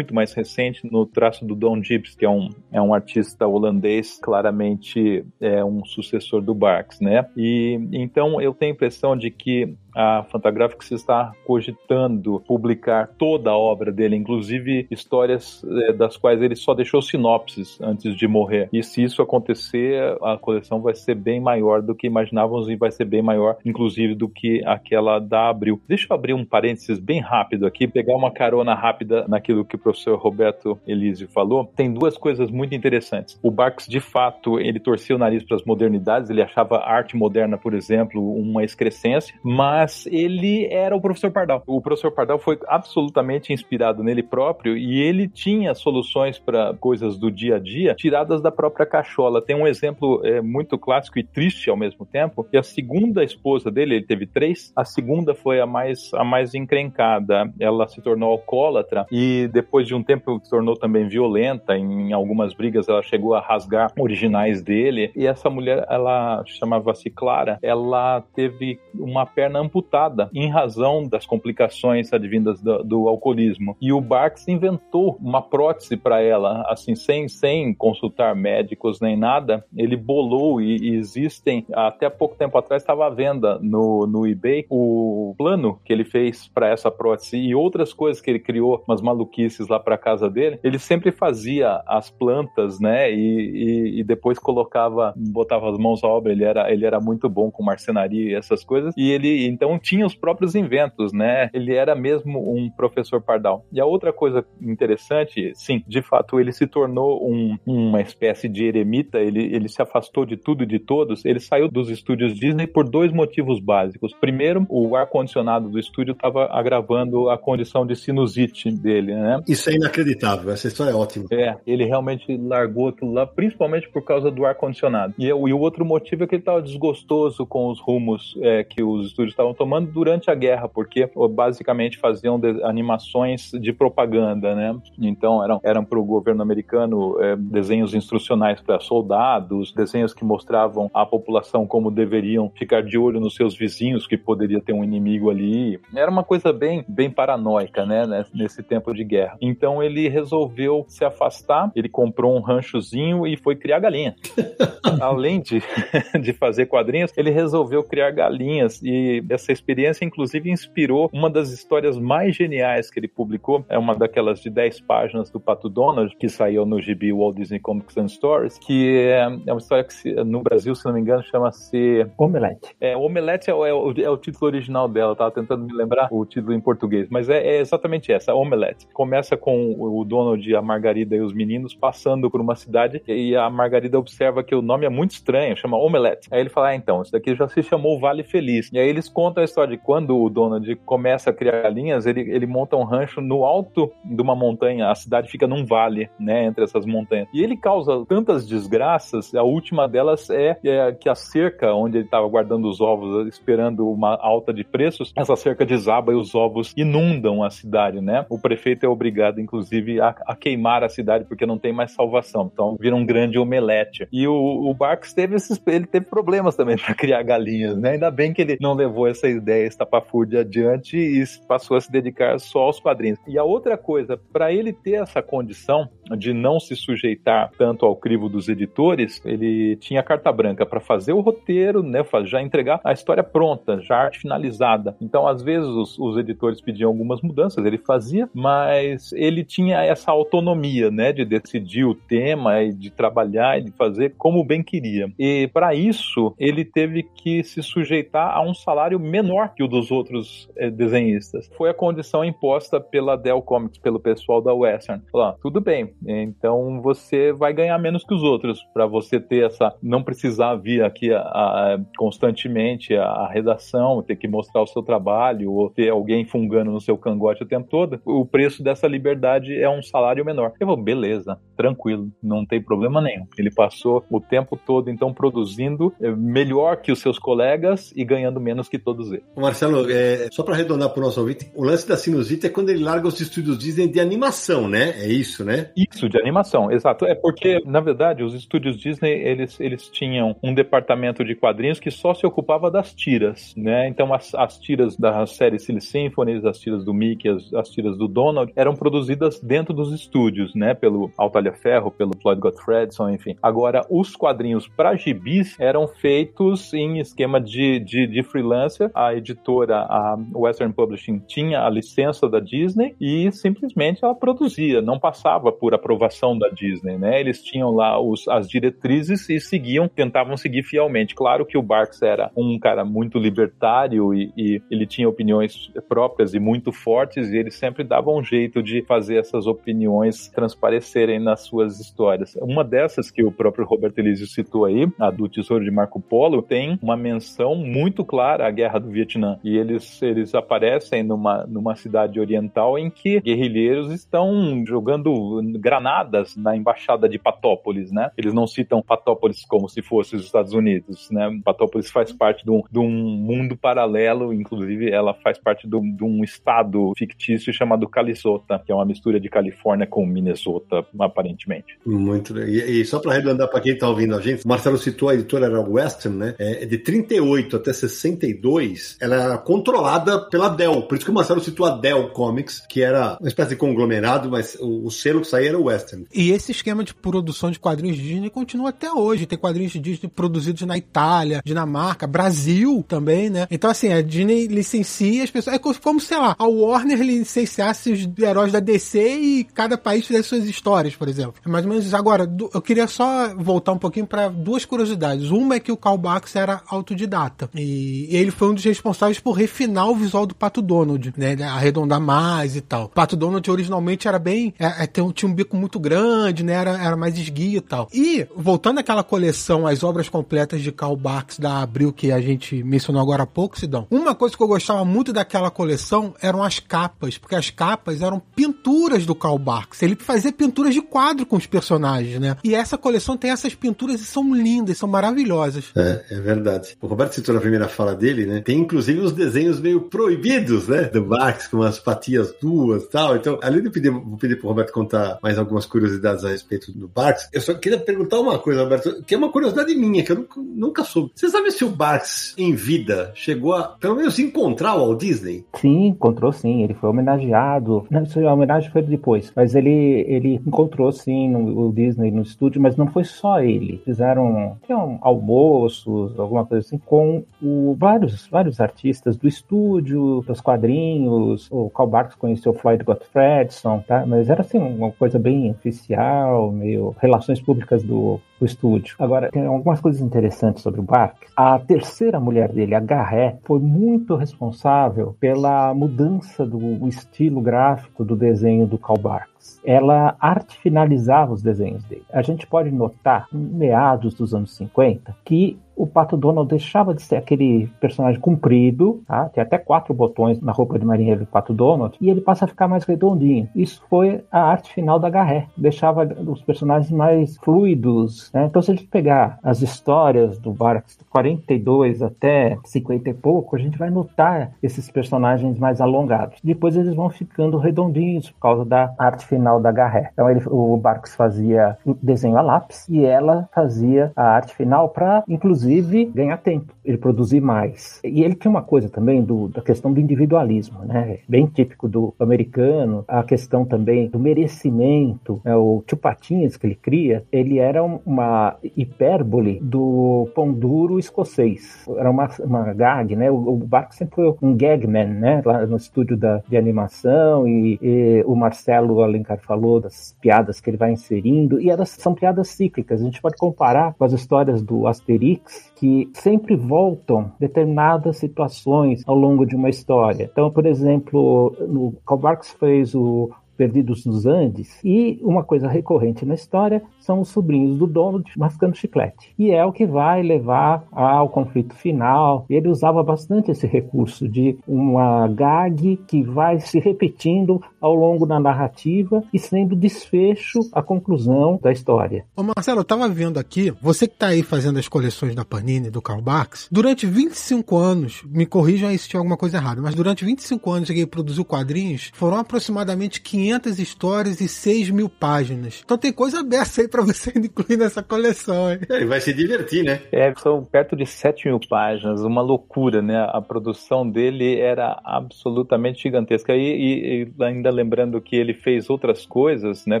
mais recente no traço do Don Gibbs, que é um, é um artista holandês, claramente é um sucessor do Barks, né? E então eu tenho a impressão de que a Fantagraphics está cogitando publicar toda a obra dele, inclusive histórias é, das quais ele só deixou sinopses antes de morrer. E se isso acontecer, a coleção vai ser bem maior do que imaginávamos e vai ser bem maior, inclusive, do que aquela da Abril. Deixa eu abrir um parênteses bem rápido aqui, pegar uma carona rápida naquilo que o professor Roberto Elísio falou. Tem duas coisas muito interessantes. O Barks, de fato, ele torcia o nariz para as modernidades, ele achava arte moderna, por exemplo, uma excrescência, mas ele era o professor Pardal. O professor Pardal foi absolutamente inspirado nele próprio e ele tinha soluções para coisas do dia a dia tiradas da própria cachola. Tem um exemplo é, muito clássico e triste ao mesmo tempo, que a segunda esposa dele, ele teve três, a segunda foi a mais, a mais encrencada. Ela se tornou alcoólatra e depois de um tempo se tornou também violenta. Em algumas brigas ela chegou a rasgar originais dele. E essa mulher, ela chamava-se Clara, ela teve uma perna amputada amputada em razão das complicações advindas do, do alcoolismo. E o Barks inventou uma prótese para ela, assim, sem, sem consultar médicos nem nada. Ele bolou e, e existem, até pouco tempo atrás estava à venda no, no eBay, o plano que ele fez para essa prótese e outras coisas que ele criou, umas maluquices lá para casa dele. Ele sempre fazia as plantas, né, e, e, e depois colocava, botava as mãos à obra. Ele era, ele era muito bom com marcenaria e essas coisas. E ele então tinha os próprios inventos, né? Ele era mesmo um professor pardal. E a outra coisa interessante, sim, de fato, ele se tornou um, uma espécie de eremita. Ele, ele se afastou de tudo e de todos. Ele saiu dos estúdios Disney por dois motivos básicos. Primeiro, o ar condicionado do estúdio estava agravando a condição de sinusite dele, né? Isso é inacreditável. Essa história é ótima. É, ele realmente largou aquilo lá, principalmente por causa do ar condicionado. E, e o outro motivo é que ele estava desgostoso com os rumos é, que os estúdios estavam tomando durante a guerra, porque basicamente faziam de, animações de propaganda, né? Então eram, eram para o governo americano é, desenhos instrucionais para soldados, desenhos que mostravam a população como deveriam ficar de olho nos seus vizinhos, que poderia ter um inimigo ali. Era uma coisa bem, bem paranoica, né? Nesse tempo de guerra. Então ele resolveu se afastar, ele comprou um ranchozinho e foi criar galinha. Além de, de fazer quadrinhos, ele resolveu criar galinhas e essa experiência, inclusive, inspirou uma das histórias mais geniais que ele publicou. É uma daquelas de 10 páginas do Pato Donald, que saiu no gibi Walt Disney Comics and Stories, que é, é uma história que no Brasil, se não me engano, chama-se Omelete. É, Omelete é, é, o, é o título original dela, eu tava tentando me lembrar o título em português, mas é, é exatamente essa, Omelete. Começa com o Donald, a Margarida e os meninos passando por uma cidade e a Margarida observa que o nome é muito estranho, chama Omelete. Aí ele fala, ah, então, isso daqui já se chamou Vale Feliz. E aí eles contam a história de quando o Donald começa a criar galinhas, ele, ele monta um rancho no alto de uma montanha, a cidade fica num vale, né, entre essas montanhas. E ele causa tantas desgraças, a última delas é, é que a cerca onde ele estava guardando os ovos, esperando uma alta de preços, essa cerca desaba e os ovos inundam a cidade, né? O prefeito é obrigado, inclusive, a, a queimar a cidade porque não tem mais salvação. Então vira um grande omelete. E o, o Barks teve esses, ele teve problemas também para criar galinhas, né? Ainda bem que ele não levou essa ideia estapafúrdia adiante e passou a se dedicar só aos quadrinhos. E a outra coisa, para ele ter essa condição de não se sujeitar tanto ao crivo dos editores, ele tinha carta branca para fazer o roteiro, né? Já entregar a história pronta, já arte finalizada. Então, às vezes, os, os editores pediam algumas mudanças, ele fazia, mas ele tinha essa autonomia, né? De decidir o tema e de trabalhar e de fazer como bem queria. E para isso, ele teve que se sujeitar a um salário menor que o dos outros eh, desenhistas. Foi a condição imposta pela Dell Comics, pelo pessoal da Western. Falou, tudo bem, então você vai ganhar menos que os outros para você ter essa, não precisar vir aqui a, a, constantemente a, a, redação, ter que mostrar o seu trabalho ou ter alguém fungando no seu cangote o tempo todo. O preço dessa liberdade é um salário menor. Eu vou, beleza, tranquilo, não tem problema nenhum. Ele passou o tempo todo então produzindo eh, melhor que os seus colegas e ganhando menos que todos eles. Marcelo, é, só para arredondar para o nosso ouvinte, o lance da sinusite é quando ele larga os estúdios Disney de animação, né? É isso, né? Isso, de animação, exato. É porque, na verdade, os estúdios Disney, eles, eles tinham um departamento de quadrinhos que só se ocupava das tiras, né? Então, as, as tiras da série Silly Symphonies, as tiras do Mickey, as, as tiras do Donald, eram produzidas dentro dos estúdios, né? Pelo Altalha Ferro, pelo Floyd Gottfredson, enfim. Agora, os quadrinhos para gibis eram feitos em esquema de, de, de freelancer. A editora, a Western Publishing, tinha a licença da Disney e simplesmente ela produzia, não passava por aprovação da Disney, né? Eles tinham lá os, as diretrizes e seguiam, tentavam seguir fielmente. Claro que o Barks era um cara muito libertário e, e ele tinha opiniões próprias e muito fortes e ele sempre dava um jeito de fazer essas opiniões transparecerem nas suas histórias. Uma dessas que o próprio Roberto Elísio citou aí, a do Tesouro de Marco Polo, tem uma menção muito clara à Guerra do Vietnã. E eles, eles aparecem numa, numa cidade oriental em que guerrilheiros estão jogando granadas na embaixada de Patópolis, né? Eles não citam Patópolis como se fosse os Estados Unidos, né? Patópolis faz parte de um, de um mundo paralelo, inclusive ela faz parte de um, de um estado fictício chamado Calisota, que é uma mistura de Califórnia com Minnesota, aparentemente. Muito e, e só para arredondar para quem está ouvindo a gente, Marcelo citou a editora era Western, né? É, de 38 até 62 depois, ela era controlada pela Dell. Por isso que o Marcelo citou a Dell Comics, que era uma espécie de conglomerado, mas o, o selo que saía era o Western. E esse esquema de produção de quadrinhos Disney continua até hoje. Tem quadrinhos Disney produzidos na Itália, Dinamarca, Brasil também, né? Então, assim, a Disney licencia as pessoas. É como, sei lá, a Warner licenciasse os heróis da DC e cada país fizesse suas histórias, por exemplo. É mais ou menos isso. Agora, eu queria só voltar um pouquinho para duas curiosidades. Uma é que o Karl Barks era autodidata. E ele foi um dos responsáveis por refinar o visual do Pato Donald, né? Arredondar mais e tal. O Pato Donald originalmente era bem. É, é, tinha um bico muito grande, né? Era, era mais esguio e tal. E, voltando àquela coleção, as obras completas de Karl Barks da Abril, que a gente mencionou agora há pouco, Sidão, uma coisa que eu gostava muito daquela coleção eram as capas, porque as capas eram pinturas do Karl Barks. Ele fazia pinturas de quadro com os personagens, né? E essa coleção tem essas pinturas e são lindas, são maravilhosas. É, é verdade. O Roberto citou na primeira fala dele, né? Tem inclusive os desenhos meio proibidos, né? Do Barks, com as patias duas e tal. Então, além de pedir, vou pedir pro Roberto contar mais algumas curiosidades a respeito do Barks, eu só queria perguntar uma coisa, Roberto, que é uma curiosidade minha, que eu nunca, nunca soube. Você sabe se o Barks, em vida, chegou a, pelo menos, encontrar o Walt Disney? Sim, encontrou sim. Ele foi homenageado. Não, a homenagem foi depois, mas ele, ele encontrou sim no, o Disney no estúdio, mas não foi só ele. Fizeram, tinham almoços, alguma coisa assim, com o, vários, vários artistas do estúdio, dos quadrinhos. O Carl Barks conheceu Floyd Gottfredson, tá? Mas era assim, uma coisa bem oficial, meio relações públicas do, do estúdio. Agora, tem algumas coisas interessantes sobre o Barks. A terceira mulher dele, a Garré, foi muito responsável pela mudança do estilo gráfico do desenho do Carl Barks ela arte finalizava os desenhos dele. A gente pode notar, meados dos anos 50, que o Pato Donald deixava de ser aquele personagem comprido, tá? tem até quatro botões na roupa de marinheiro do Pato Donald, e ele passa a ficar mais redondinho. Isso foi a arte final da Garré, deixava os personagens mais fluidos. Né? Então, se a gente pegar as histórias do Barks 42 até 50 e pouco, a gente vai notar esses personagens mais alongados. Depois eles vão ficando redondinhos por causa da arte final da Garré. Então, ele, o Barks fazia desenho a lápis e ela fazia a arte final para, inclusive, ganhar tempo, ele produzir mais. E ele tinha uma coisa também do, da questão do individualismo, né? Bem típico do americano, a questão também do merecimento, né? o tio Patinhas que ele cria, ele era uma hipérbole do pão duro escocês. Era uma, uma gag, né? O, o Barks sempre foi um gagman, né? Lá no estúdio da, de animação e, e o Marcelo Alencar falou das piadas que ele vai inserindo e elas são piadas cíclicas. A gente pode comparar com as histórias do Asterix que sempre voltam determinadas situações ao longo de uma história. Então, por exemplo, no Karl Barks fez o Perdidos nos Andes. E uma coisa recorrente na história são os sobrinhos do Donald mascando chiclete. E é o que vai levar ao conflito final. Ele usava bastante esse recurso de uma gag que vai se repetindo ao longo da narrativa e sendo desfecho a conclusão da história. Ô Marcelo, eu tava vendo aqui, você que tá aí fazendo as coleções da Panini, do Karl Barks, durante 25 anos, me corrijam aí se tiver alguma coisa errada, mas durante 25 anos que ele produziu quadrinhos, foram aproximadamente 500 histórias e 6 mil páginas. Então tem coisa aberta aí para você incluir nessa coleção. Hein? Ele vai se divertir, né? É, são perto de 7 mil páginas, uma loucura, né? A produção dele era absolutamente gigantesca. E, e, e ainda lembrando que ele fez outras coisas, né?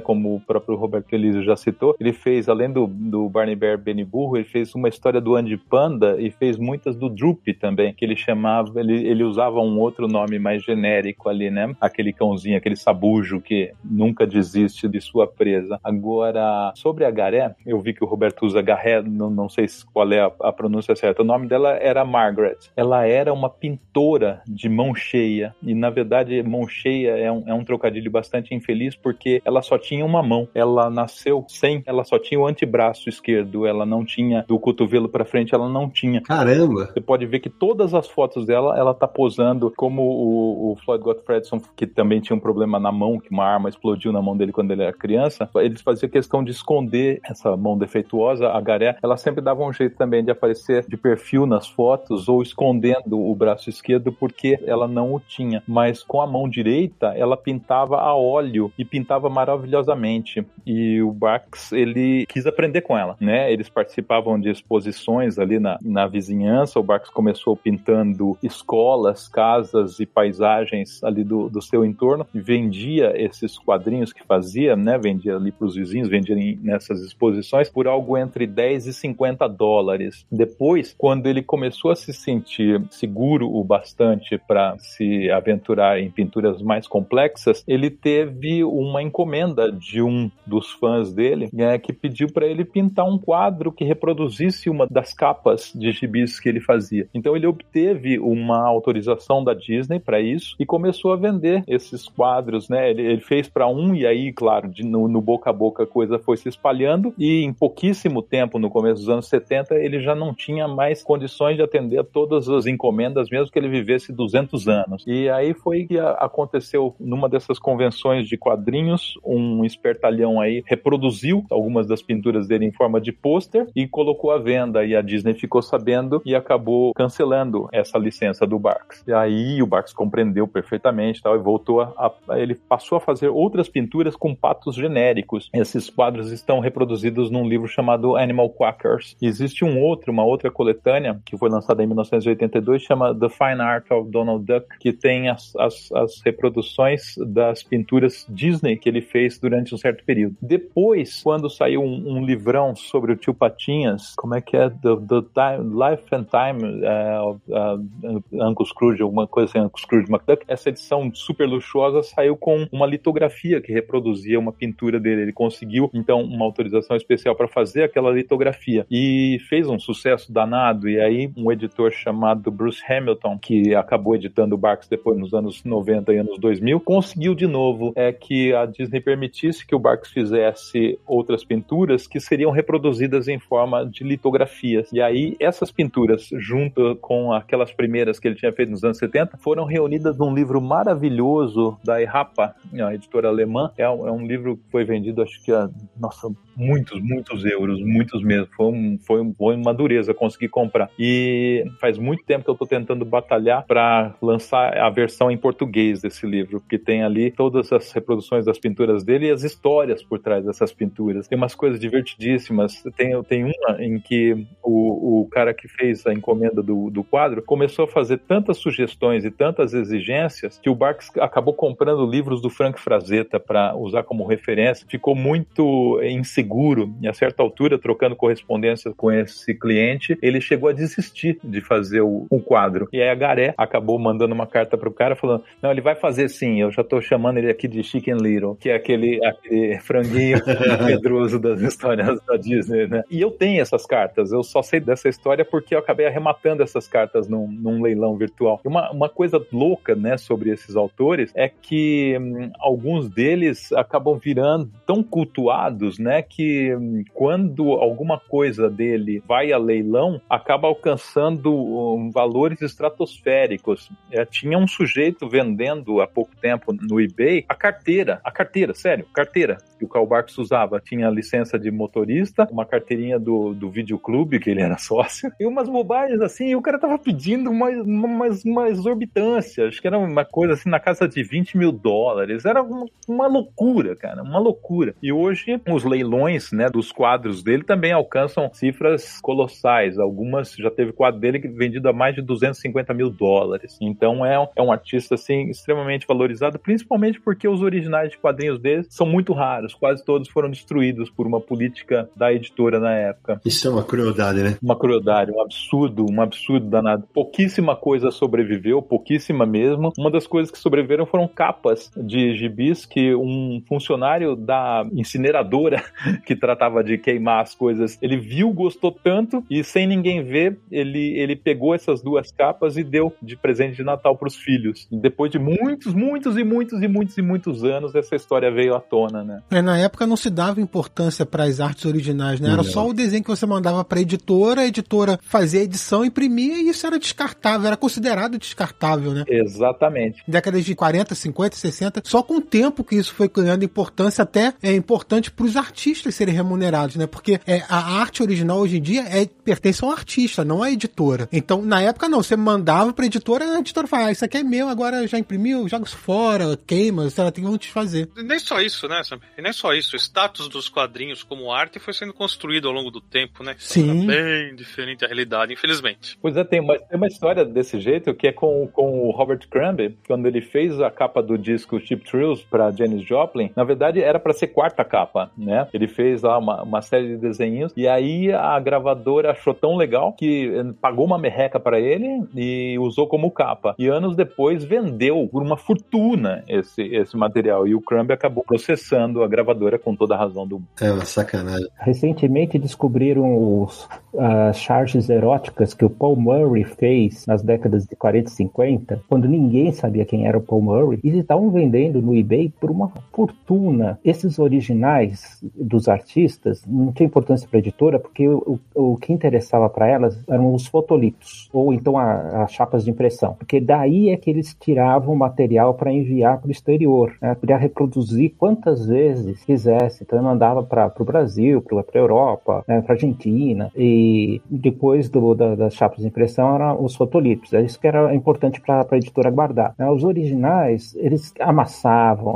Como o próprio Roberto Elísio já citou, ele fez, além do, do Barney Bear Benny Burro, ele fez uma história do Andy Panda e fez muitas do Droop também, que ele chamava, ele, ele usava um outro nome mais genérico ali, né? Aquele cãozinho, aquele sabujo que nunca desiste de sua presa. Agora, sobre a Garé, eu vi que o Roberto usa Garé, não, não sei qual é a, a pronúncia certa. O nome dela era Margaret. Ela era uma pintora de mão cheia. E, na verdade, mão cheia é um, é um trocadilho bastante infeliz porque ela só tinha uma mão. Ela nasceu sem, ela só tinha o antebraço esquerdo. Ela não tinha do cotovelo para frente, ela não tinha. Caramba! Você pode ver que todas as fotos dela, ela tá posando como o, o Floyd Gottfredson, que também tinha um problema na mão, que uma arma explodiu na mão dele quando ele era criança, eles faziam questão de esconder essa mão defeituosa. A Garé, ela sempre dava um jeito também de aparecer de perfil nas fotos ou escondendo o braço esquerdo porque ela não o tinha. Mas com a mão direita, ela pintava a óleo e pintava maravilhosamente. E o Bax, ele quis aprender com ela, né? Eles participavam de exposições ali na, na vizinhança. O Bax começou pintando escolas, casas e paisagens ali do, do seu entorno e vendia esses quadrinhos que fazia, né? Vendia ali para os vizinhos, vendia em, nessas exposições por algo entre 10 e 50 dólares. Depois, quando ele começou a se sentir seguro o bastante para se aventurar em pinturas mais complexas, ele teve uma encomenda de um dos fãs dele, né, que pediu para ele pintar um quadro que reproduzisse uma das capas de gibis que ele fazia. Então ele obteve uma autorização da Disney para isso e começou a vender esses quadros, né? Ele, ele fez para um e aí, claro, de, no, no, boca a boca a coisa foi se espalhando e em pouquíssimo tempo, no começo dos anos 70, ele já não tinha mais condições de atender a todas as encomendas, mesmo que ele vivesse 200 anos. E aí foi que aconteceu numa dessas convenções de quadrinhos, um espertalhão aí reproduziu algumas das pinturas dele em forma de pôster e colocou à venda e a Disney ficou sabendo e acabou cancelando essa licença do Barks. E aí o Barks compreendeu perfeitamente tal, e voltou a, a, ele passou a fazer outras pinturas com patos genéricos. Esses quadros estão reproduzidos num livro chamado Animal Quackers. Existe um outro, uma outra coletânea que foi lançada em 1982, chama The Fine Art of Donald Duck, que tem as, as, as reproduções das pinturas Disney que ele fez durante um certo período. Depois, quando saiu um, um livrão sobre o tio Patinhas, como é que é? The, the time, Life and Time uh, uh, Uncle Scrooge, alguma coisa assim, Uncle Scrooge McDuck. Essa edição super luxuosa saiu com uma litografia que reproduzia uma pintura dele. Ele conseguiu, então, uma autorização especial para fazer aquela litografia e fez um sucesso danado. E aí, um editor chamado Bruce Hamilton, que acabou editando o Barks depois nos anos 90 e anos 2000, conseguiu de novo é que a Disney permitisse que o Barks fizesse outras pinturas que seriam reproduzidas em forma de litografias. E aí, essas pinturas, junto com aquelas primeiras que ele tinha feito nos anos 70, foram reunidas num livro maravilhoso da Errapa, a editora alemã. É um, é um livro que foi vendido, acho que, a, nossa, muitos, muitos euros, muitos mesmo. Foi, um, foi, foi uma dureza conseguir comprar. E faz muito tempo que eu estou tentando batalhar para lançar a versão em português desse livro, porque tem ali todas as reproduções das pinturas dele e as histórias por trás dessas pinturas. Tem umas coisas divertidíssimas. Tem, tem uma em que o, o cara que fez a encomenda do, do quadro começou a fazer tantas sugestões e tantas exigências que o Barks acabou comprando livros do Frank Frazetta para usar como referência. Ficou muito inseguro e a certa altura, trocando correspondência com esse cliente, ele chegou a desistir de fazer o, o quadro. E aí a Garé acabou mandando uma carta pro cara falando: Não, ele vai fazer sim, eu já tô chamando ele aqui de Chicken Little, que é aquele, aquele franguinho pedroso das histórias da Disney, né? E eu tenho essas cartas, eu só sei dessa história porque eu acabei arrematando essas cartas num, num leilão virtual. Uma, uma coisa louca, né, sobre esses autores é que hum, alguns deles acabam virando tão cultuados, né, que hum, quando alguma coisa dele vai a leilão, acaba alcançando um, valores estratosféricos. É, tinha um sujeito vendendo há pouco tempo no eBay a carteira, a carteira, sério, carteira que o Karl Barks usava. Tinha licença de motorista, uma carteirinha do, do videoclube, que ele era sócio, e umas bobagens assim, e o cara tava pedindo uma, uma, uma exorbitância, acho que era uma coisa assim na casa de 20 mil dólares, era uma, uma loucura, cara, uma loucura. E hoje os leilões, né, dos quadros dele também alcançam cifras colossais, algumas já teve quadro dele vendido a mais de 250 mil dólares. Então é, é um artista assim extremamente valorizado, principalmente porque os originais de quadrinhos dele são muito raros, quase todos foram destruídos por uma política da editora na época. Isso é uma crueldade, né? Uma crueldade, um absurdo, um absurdo danado. Pouquíssima coisa sobreviveu, pouquíssima mesmo. Uma das coisas que sobreviveram foram capas de gibis que um funcionário da incineradora que tratava de queimar as coisas, ele viu, gostou tanto e sem ninguém ver, ele, ele pegou essas duas capas e deu de presente de Natal para os filhos. E depois de muitos, muitos e muitos e muitos e muitos anos, essa história veio à tona, né? É, na época não se dava importância para as artes originais, né? Era não. só o desenho que você mandava para a editora, a editora fazia a edição, imprimia e isso era descartável, era considerado descartável, né? Exatamente. Décadas de 40, 50, 60, Só com o tempo que isso foi ganhando importância, até é importante para os artistas serem remunerados, né? Porque é, a arte original hoje em dia é, pertence ao artista, não à editora. Então, na época, não. Você mandava para a editora, a editora falava, ah, isso aqui é meu, agora já imprimiu, joga isso fora, queima, sei lá, tem que desfazer. E nem só isso, né? E nem só isso. O status dos quadrinhos como arte foi sendo construído ao longo do tempo, né? Sim. bem diferente da realidade, infelizmente. Pois é, tem uma, tem uma história desse jeito que é com, com o Robert Crumb, quando ele fez a capa do disco Cheap Thrills para Janis Joplin. Na verdade, era para ser quarta capa, né? Ele fez lá uma, uma série de desenhos e aí a gravadora achou tão legal que pagou uma merreca para ele e usou como capa. E anos depois vendeu por uma fortuna esse, esse material. E o Crumb acabou processando a gravadora com toda a razão do mundo. É uma sacanagem. Recentemente descobriram os, as charges eróticas que o Paul Murray fez nas décadas de 40 e 50, quando ninguém sabia quem era o Paul Murray, e estavam vendendo no eBay por uma fortuna. Esses originais dos artistas não tinha importância para a editora, porque o, o, o que interessava para elas eram os fotolitos, ou então as chapas de impressão, porque daí é que eles tiravam o material para enviar para o exterior. Né? Podia reproduzir quantas vezes quisesse, então mandava para o Brasil, para a Europa, né? para Argentina, e depois do, da, das chapas de impressão eram os fotolitos. É isso que era importante para a editora guardar. Né? Os originais, eles amassavam,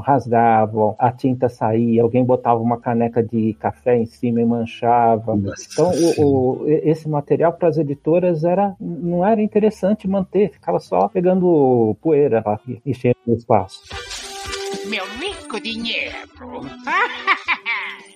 rasgavam, a tinta saía, alguém botava uma caneca de café em cima e manchava. Nossa. Então, o, o, esse material para as editoras era, não era interessante manter, ficava só pegando poeira lá, enchendo o espaço. Meu rico dinheiro!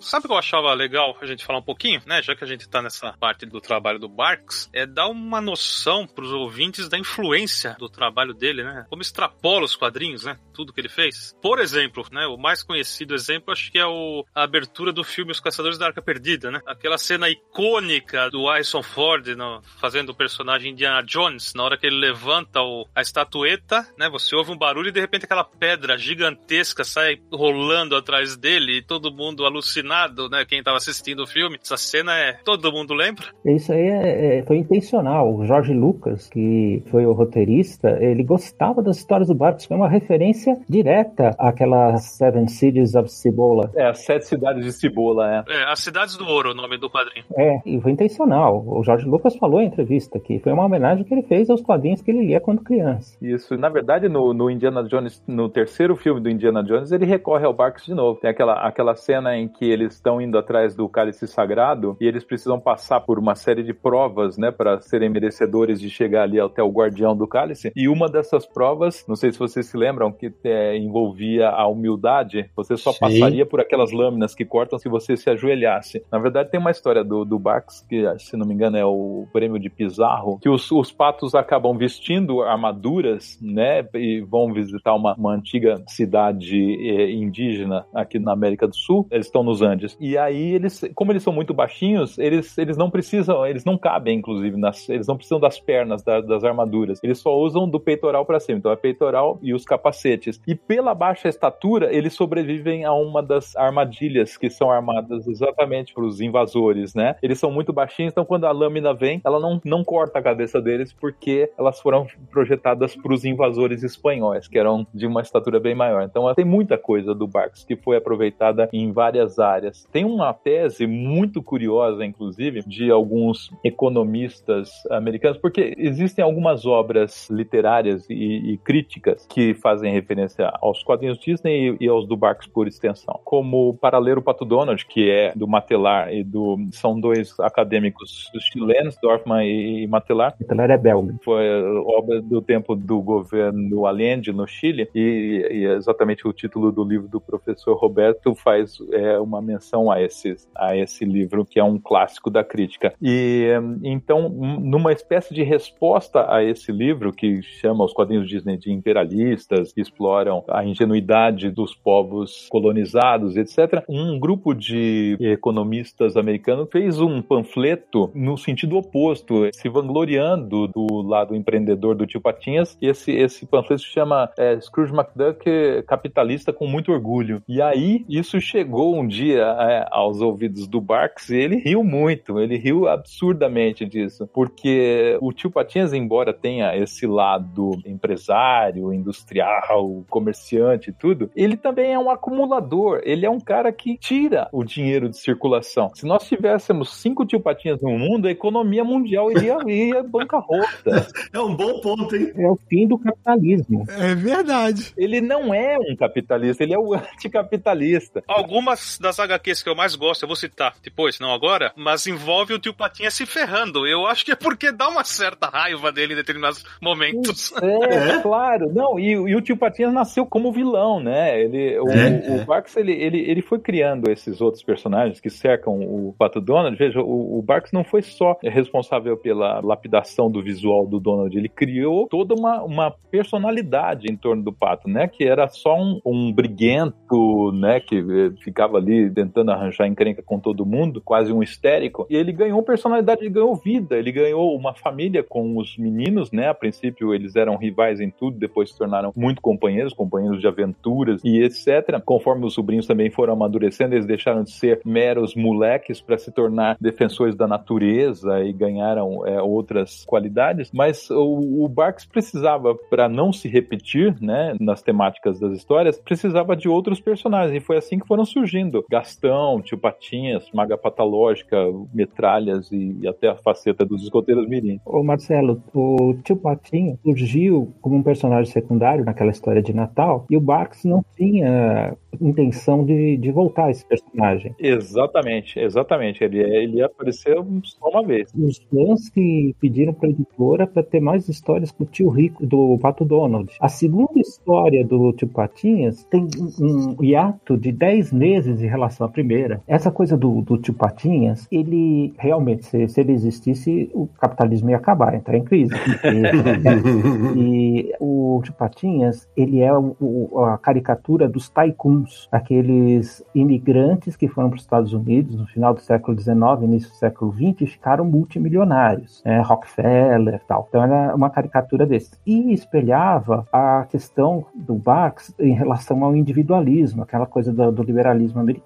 Sabe o que eu achava legal a gente falar um pouquinho, né? Já que a gente tá nessa parte do trabalho do Barks, é dar uma noção pros ouvintes da influência do trabalho dele, né? Como extrapola os quadrinhos, né? Tudo que ele fez. Por exemplo, né? O mais conhecido exemplo acho que é o, a abertura do filme Os Caçadores da Arca Perdida, né? Aquela cena icônica do Harrison Ford no, fazendo o personagem Indiana Jones, na hora que ele levanta o, a estatueta, né? Você ouve um barulho e de repente aquela pedra gigantesca sai rolando atrás dele e todo mundo alucinado né? Quem estava assistindo o filme. Essa cena é. Todo mundo lembra? Isso aí é, é, foi intencional. O Jorge Lucas, que foi o roteirista, ele gostava das histórias do Barcos. Foi uma referência direta àquelas Seven Cities of Cibola. É, as sete cidades de Cibola, é. É, as cidades do ouro, o nome do quadrinho. É, e foi intencional. O Jorge Lucas falou em entrevista que foi uma homenagem que ele fez aos quadrinhos que ele lia quando criança. Isso. Na verdade, no, no Indiana Jones, no terceiro filme do Indiana Jones, ele recorre ao Barks de novo. Tem aquela, aquela cena em que ele eles estão indo atrás do cálice sagrado e eles precisam passar por uma série de provas, né, para serem merecedores de chegar ali até o guardião do cálice. E uma dessas provas, não sei se vocês se lembram, que é, envolvia a humildade. Você só Sim. passaria por aquelas lâminas que cortam se você se ajoelhasse. Na verdade, tem uma história do, do Bax, que se não me engano é o prêmio de Pizarro, que os, os patos acabam vestindo armaduras, né, e vão visitar uma, uma antiga cidade eh, indígena aqui na América do Sul. Eles estão nos Andes. E aí eles, como eles são muito baixinhos, eles, eles não precisam, eles não cabem, inclusive, nas, eles não precisam das pernas, da, das armaduras. Eles só usam do peitoral para cima. Então é peitoral e os capacetes. E pela baixa estatura, eles sobrevivem a uma das armadilhas que são armadas exatamente para os invasores, né? Eles são muito baixinhos, então quando a lâmina vem, ela não, não corta a cabeça deles porque elas foram projetadas para os invasores espanhóis, que eram de uma estatura bem maior. Então tem muita coisa do Barks que foi aproveitada em várias áreas áreas. Tem uma tese muito curiosa, inclusive, de alguns economistas americanos, porque existem algumas obras literárias e, e críticas que fazem referência aos quadrinhos Disney e, e aos do Barks por extensão, como Para Ler o Pato Donald, que é do Matelar e do são dois acadêmicos chilenos, Dorfman e, e Matelar. Matelar é belga. Foi obra do tempo do governo Allende no Chile e, e exatamente o título do livro do professor Roberto faz é, uma menção a esse, a esse livro, que é um clássico da crítica. E então, numa espécie de resposta a esse livro, que chama os quadrinhos Disney de imperialistas, que exploram a ingenuidade dos povos colonizados, etc., um grupo de economistas americanos fez um panfleto no sentido oposto, se vangloriando do lado empreendedor do tio Patinhas. Esse, esse panfleto se chama é, Scrooge McDuck Capitalista com muito orgulho. E aí, isso chegou um dia é, aos ouvidos do Barks e ele riu muito, ele riu absurdamente disso, porque o tio Patinhas, embora tenha esse lado empresário, industrial, comerciante e tudo, ele também é um acumulador, ele é um cara que tira o dinheiro de circulação. Se nós tivéssemos cinco tio Patinhas no mundo, a economia mundial iria, iria bancarrota. É um bom ponto, hein? É o fim do capitalismo. É verdade. Ele não é um capitalista, ele é o anticapitalista. Algumas das HQs que eu mais gosto, eu vou citar depois, não agora, mas envolve o tio Patinha se ferrando. Eu acho que é porque dá uma certa raiva dele em determinados momentos. É, claro. Não, e, e o tio Patinhas nasceu como vilão, né? Ele, o, É. o Barks, ele, ele, ele foi criando esses outros personagens que cercam o Pato Donald. Veja, o, o Barks não foi só responsável pela lapidação do visual do Donald, ele criou toda uma, uma personalidade em torno do Pato, né? Que era só um, um briguento, né? Que eh, ficava ali tentando arranjar encrenca com todo mundo, quase um histérico. E ele ganhou personalidade, ele ganhou vida, ele ganhou uma família com os meninos, né? A princípio eles eram rivais em tudo, depois se tornaram muito companheiros, companheiros de aventuras e etc. Conforme os sobrinhos também foram amadurecendo, eles deixaram de ser meros moleques para se tornar defensores da natureza e ganharam é, outras qualidades. Mas o, o Barks precisava, para não se repetir, né, nas temáticas das histórias, precisava de outros personagens e foi assim que foram surgindo Gastão, Tio Patinhas, Maga Patológica, Metralhas e, e até a faceta dos escoteiros Mirim. Ô Marcelo, o tio Patinho surgiu como um personagem secundário naquela história de Natal e o Barks não tinha intenção de, de voltar esse personagem. Exatamente, exatamente. Ele, ele apareceu só uma vez. Os fãs que pediram para a editora para ter mais histórias com o tio Rico do Pato Donald. A segunda história do tio Patinhas tem um um hiato de 10 meses em relação à primeira. Essa coisa do, do tio Patinhas, ele realmente, se, se ele existisse, o capitalismo ia acabar, entrar em crise. E, e o tio Patinhas, ele é o- o- a caricatura dos tycoons, aqueles imigrantes que foram para os Estados Unidos no final do século XIX, início do século XX, e ficaram multimilionários, né? Rockefeller e tal. Então era uma caricatura desse. E espelhava a questão do Bax em relação ao individualismo, aquela coisa do, do liberalismo americano,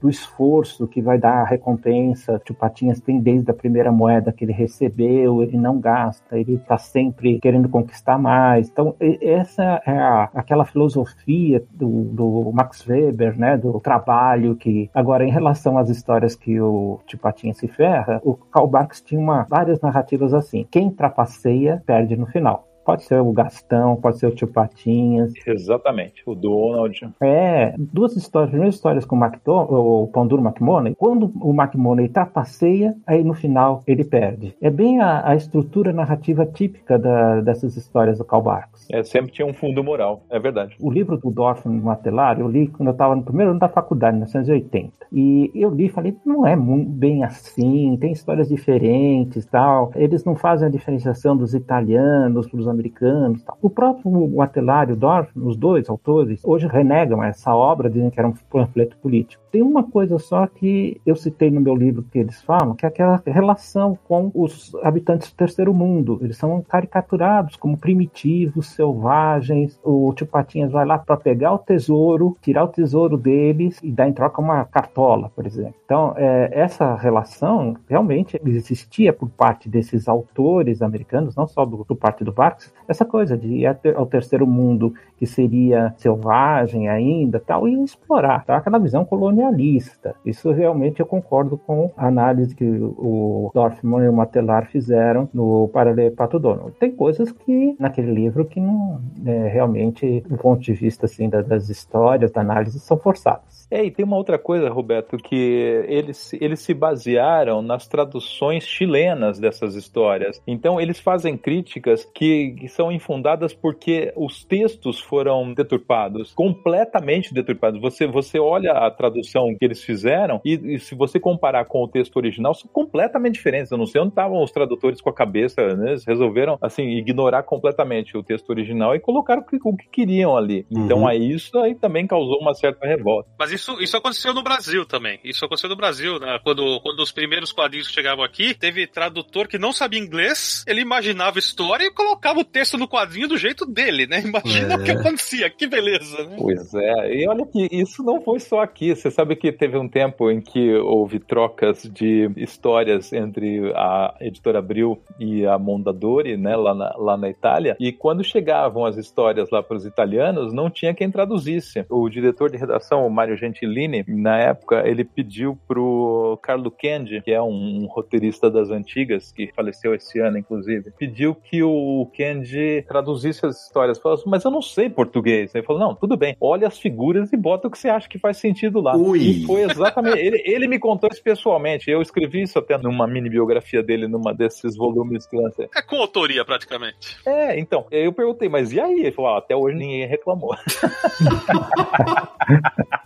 do esforço que vai dar a recompensa. O Patinhas tem desde a primeira moeda que ele recebeu, ele não gasta, ele está sempre querendo conquistar mais. Então, essa é a- aquela filosofia do, do Max Weber, né, do trabalho que agora em relação às histórias que o tio Patinhas se ferra, o Karl Barks tinha uma, várias narrativas assim. Quem trapaceia perde no final. Pode ser o Gastão, pode ser o tio Patinhas, Exatamente. O Donald. é, duas histórias, primeiras histórias com o, o Pão Duro McMoney, quando o McMoney trapaceia, aí no final ele perde. É bem a, a estrutura narrativa típica da- dessas histórias do Karl Barks. É, sempre tinha um fundo moral, é verdade. O livro do Dorfman Matelar eu li quando eu estava no primeiro ano da faculdade, em 1980. E eu li e falei, não é bem assim, tem histórias diferentes tal. Eles não fazem a diferenciação dos italianos para os americanos tal. O próprio Matelar e o os dois autores, hoje renegam essa obra, dizem que era um panfleto político. Tem uma coisa só que eu citei no meu livro que eles falam, que é aquela relação com os habitantes do terceiro mundo. Eles são caricaturados como primitivos, selvagens. O tio Patinhas vai lá para pegar o tesouro, tirar o tesouro deles e dar em troca uma cartola, por exemplo. Então, é, essa relação realmente existia por parte desses autores americanos, não só do, do parte do Barks, essa coisa de ir ao terceiro mundo que seria selvagem ainda, tal, e explorar, tá? Aquela visão colonialista. Isso realmente eu concordo com a análise que o Dorfman e o Matelar fizeram no Paralelo Pato Donald. Tem coisas que naquele livro que não é, realmente, do ponto de vista assim da- das histórias, da análise, são forçadas. É, e tem uma outra coisa, Roberto, que eles, eles se basearam nas traduções chilenas dessas histórias. Então, eles fazem críticas que, que são infundadas porque os textos foram deturpados, completamente deturpados. Você, você olha a tradução que eles fizeram e, e se você comparar com o texto original, são completamente diferentes. Eu não sei onde estavam os tradutores com a cabeça, né? Eles resolveram, assim, ignorar completamente o texto original e colocaram o que, o que queriam ali. Então, Uhum. aí isso aí também causou uma certa revolta. Mas isso, isso aconteceu no Brasil também. Isso aconteceu no Brasil, né? Quando, quando os primeiros quadrinhos chegavam aqui, teve tradutor que não sabia inglês, ele imaginava a história e colocava o texto no quadrinho do jeito dele, né? Imagina É. o que acontecia, que beleza, né? Pois é, e olha que isso não foi só aqui. Você sabe que teve um tempo em que houve trocas de histórias entre a editora Abril e a Mondadori, né, lá na, lá na Itália, e quando chegavam as histórias lá para os italianos, não tinha quem traduzisse. O diretor de redação, o Mário Gentilini, na época, ele pediu pro Carlo Kendi, que é um, roteirista das antigas, que faleceu esse ano, inclusive, pediu que o Kendi traduzisse as histórias. Falou assim, mas eu não sei português. Ele falou, não, tudo bem, olha as figuras e bota o que você acha que faz sentido lá. Ui. E foi exatamente, ele, ele me contou isso pessoalmente, eu escrevi isso até numa mini biografia dele, numa desses volumes que lancei. É com autoria, praticamente. É, então, eu perguntei, mas e aí? Ele falou, ah, até hoje ninguém reclamou.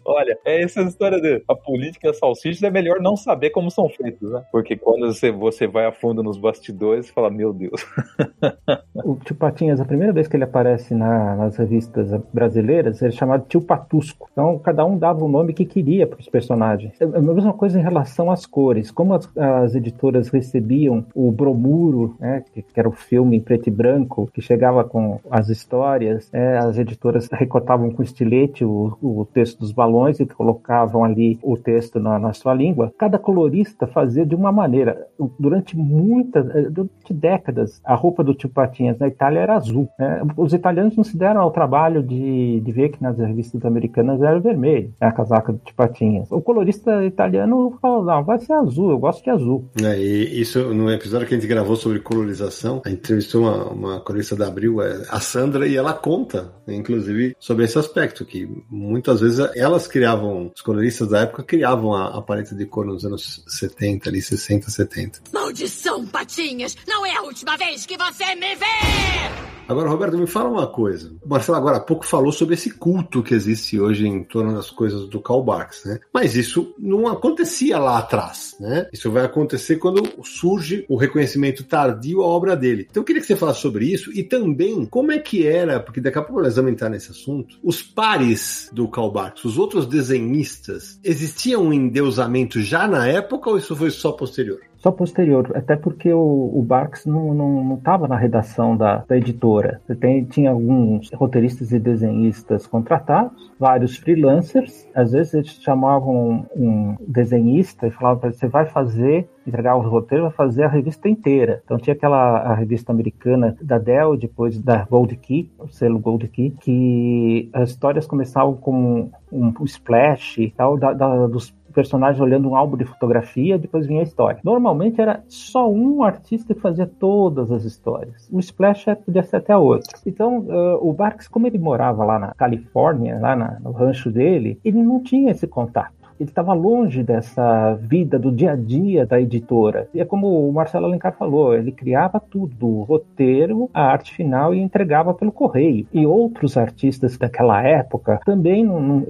Olha, é essa história de a política salsichas é melhor não saber como são feitos, né? Porque quando você, você vai a fundo nos bastidores, você fala, meu Deus. O Tio Patinhas, a primeira vez que ele aparece na- nas revistas brasileiras, ele é chamado Tio Patusco. Então, cada um dava o nome que queria para os personagens. É a mesma coisa em relação às cores. Como as, as editoras recebiam o Bromuro, né, que, que era o filme em preto e branco, que chegava com as histórias, né, as editoras recortavam com estilete o, o texto dos balões e colocavam ali o texto na, na sua língua. Cada colorista fazia de uma maneira. Durante muitas, durante décadas, a roupa do Tio Patinhas na Itália era azul. né? Os italianos não se deram ao trabalho de, de ver que nas revistas americanas era vermelho, né, a casaca Tio Patinhas. O colorista italiano falou, não, vai ser azul, eu gosto de azul. É, e isso no episódio que a gente gravou sobre colorização, a gente entrevistou uma, uma colorista da Abril, é, a Sandra, e ela conta, inclusive, sobre esse aspecto, que muitas vezes elas criavam, os coloristas da época criavam a, a paleta de cor nos anos 70, ali, 60, 70. Maldição, Patinhas! Não é a última vez que você me vê! Agora, Roberto, me fala uma coisa. O Marcelo agora há pouco falou sobre esse culto que existe hoje em torno das coisas do Karl Barks, né? Mas isso não acontecia lá atrás, né? Isso vai acontecer quando surge o reconhecimento tardio à obra dele. Então eu queria que você falasse sobre isso e também como é que era, porque daqui a pouco nós vamos entrar nesse assunto, os pares do Karl Barks, os outros desenhistas, existia um endeusamento já na época ou isso foi só posterior? Só posterior, até porque o, o Barks não estava na redação da, da editora. Tem, tinha alguns roteiristas e desenhistas contratados, vários freelancers. Às vezes eles chamavam um desenhista e falavam para ele, você vai fazer, entregar o roteiro, vai fazer a revista inteira. Então tinha aquela a revista americana da Dell, depois da Gold Key, o selo Gold Key, que as histórias começavam com um, um splash tal, da, da, dos personagem olhando um álbum de fotografia, depois vinha a história. Normalmente era só um artista que fazia todas as histórias. O Splash podia ser até outro. Então, uh, o Barks, como ele morava lá na Califórnia, lá na, no rancho dele, ele não tinha esse contato ele estava longe dessa vida do dia a dia da editora. E é como o Marcelo Alencar falou, ele criava tudo, do roteiro, a arte final e entregava pelo correio. E outros artistas daquela época também não,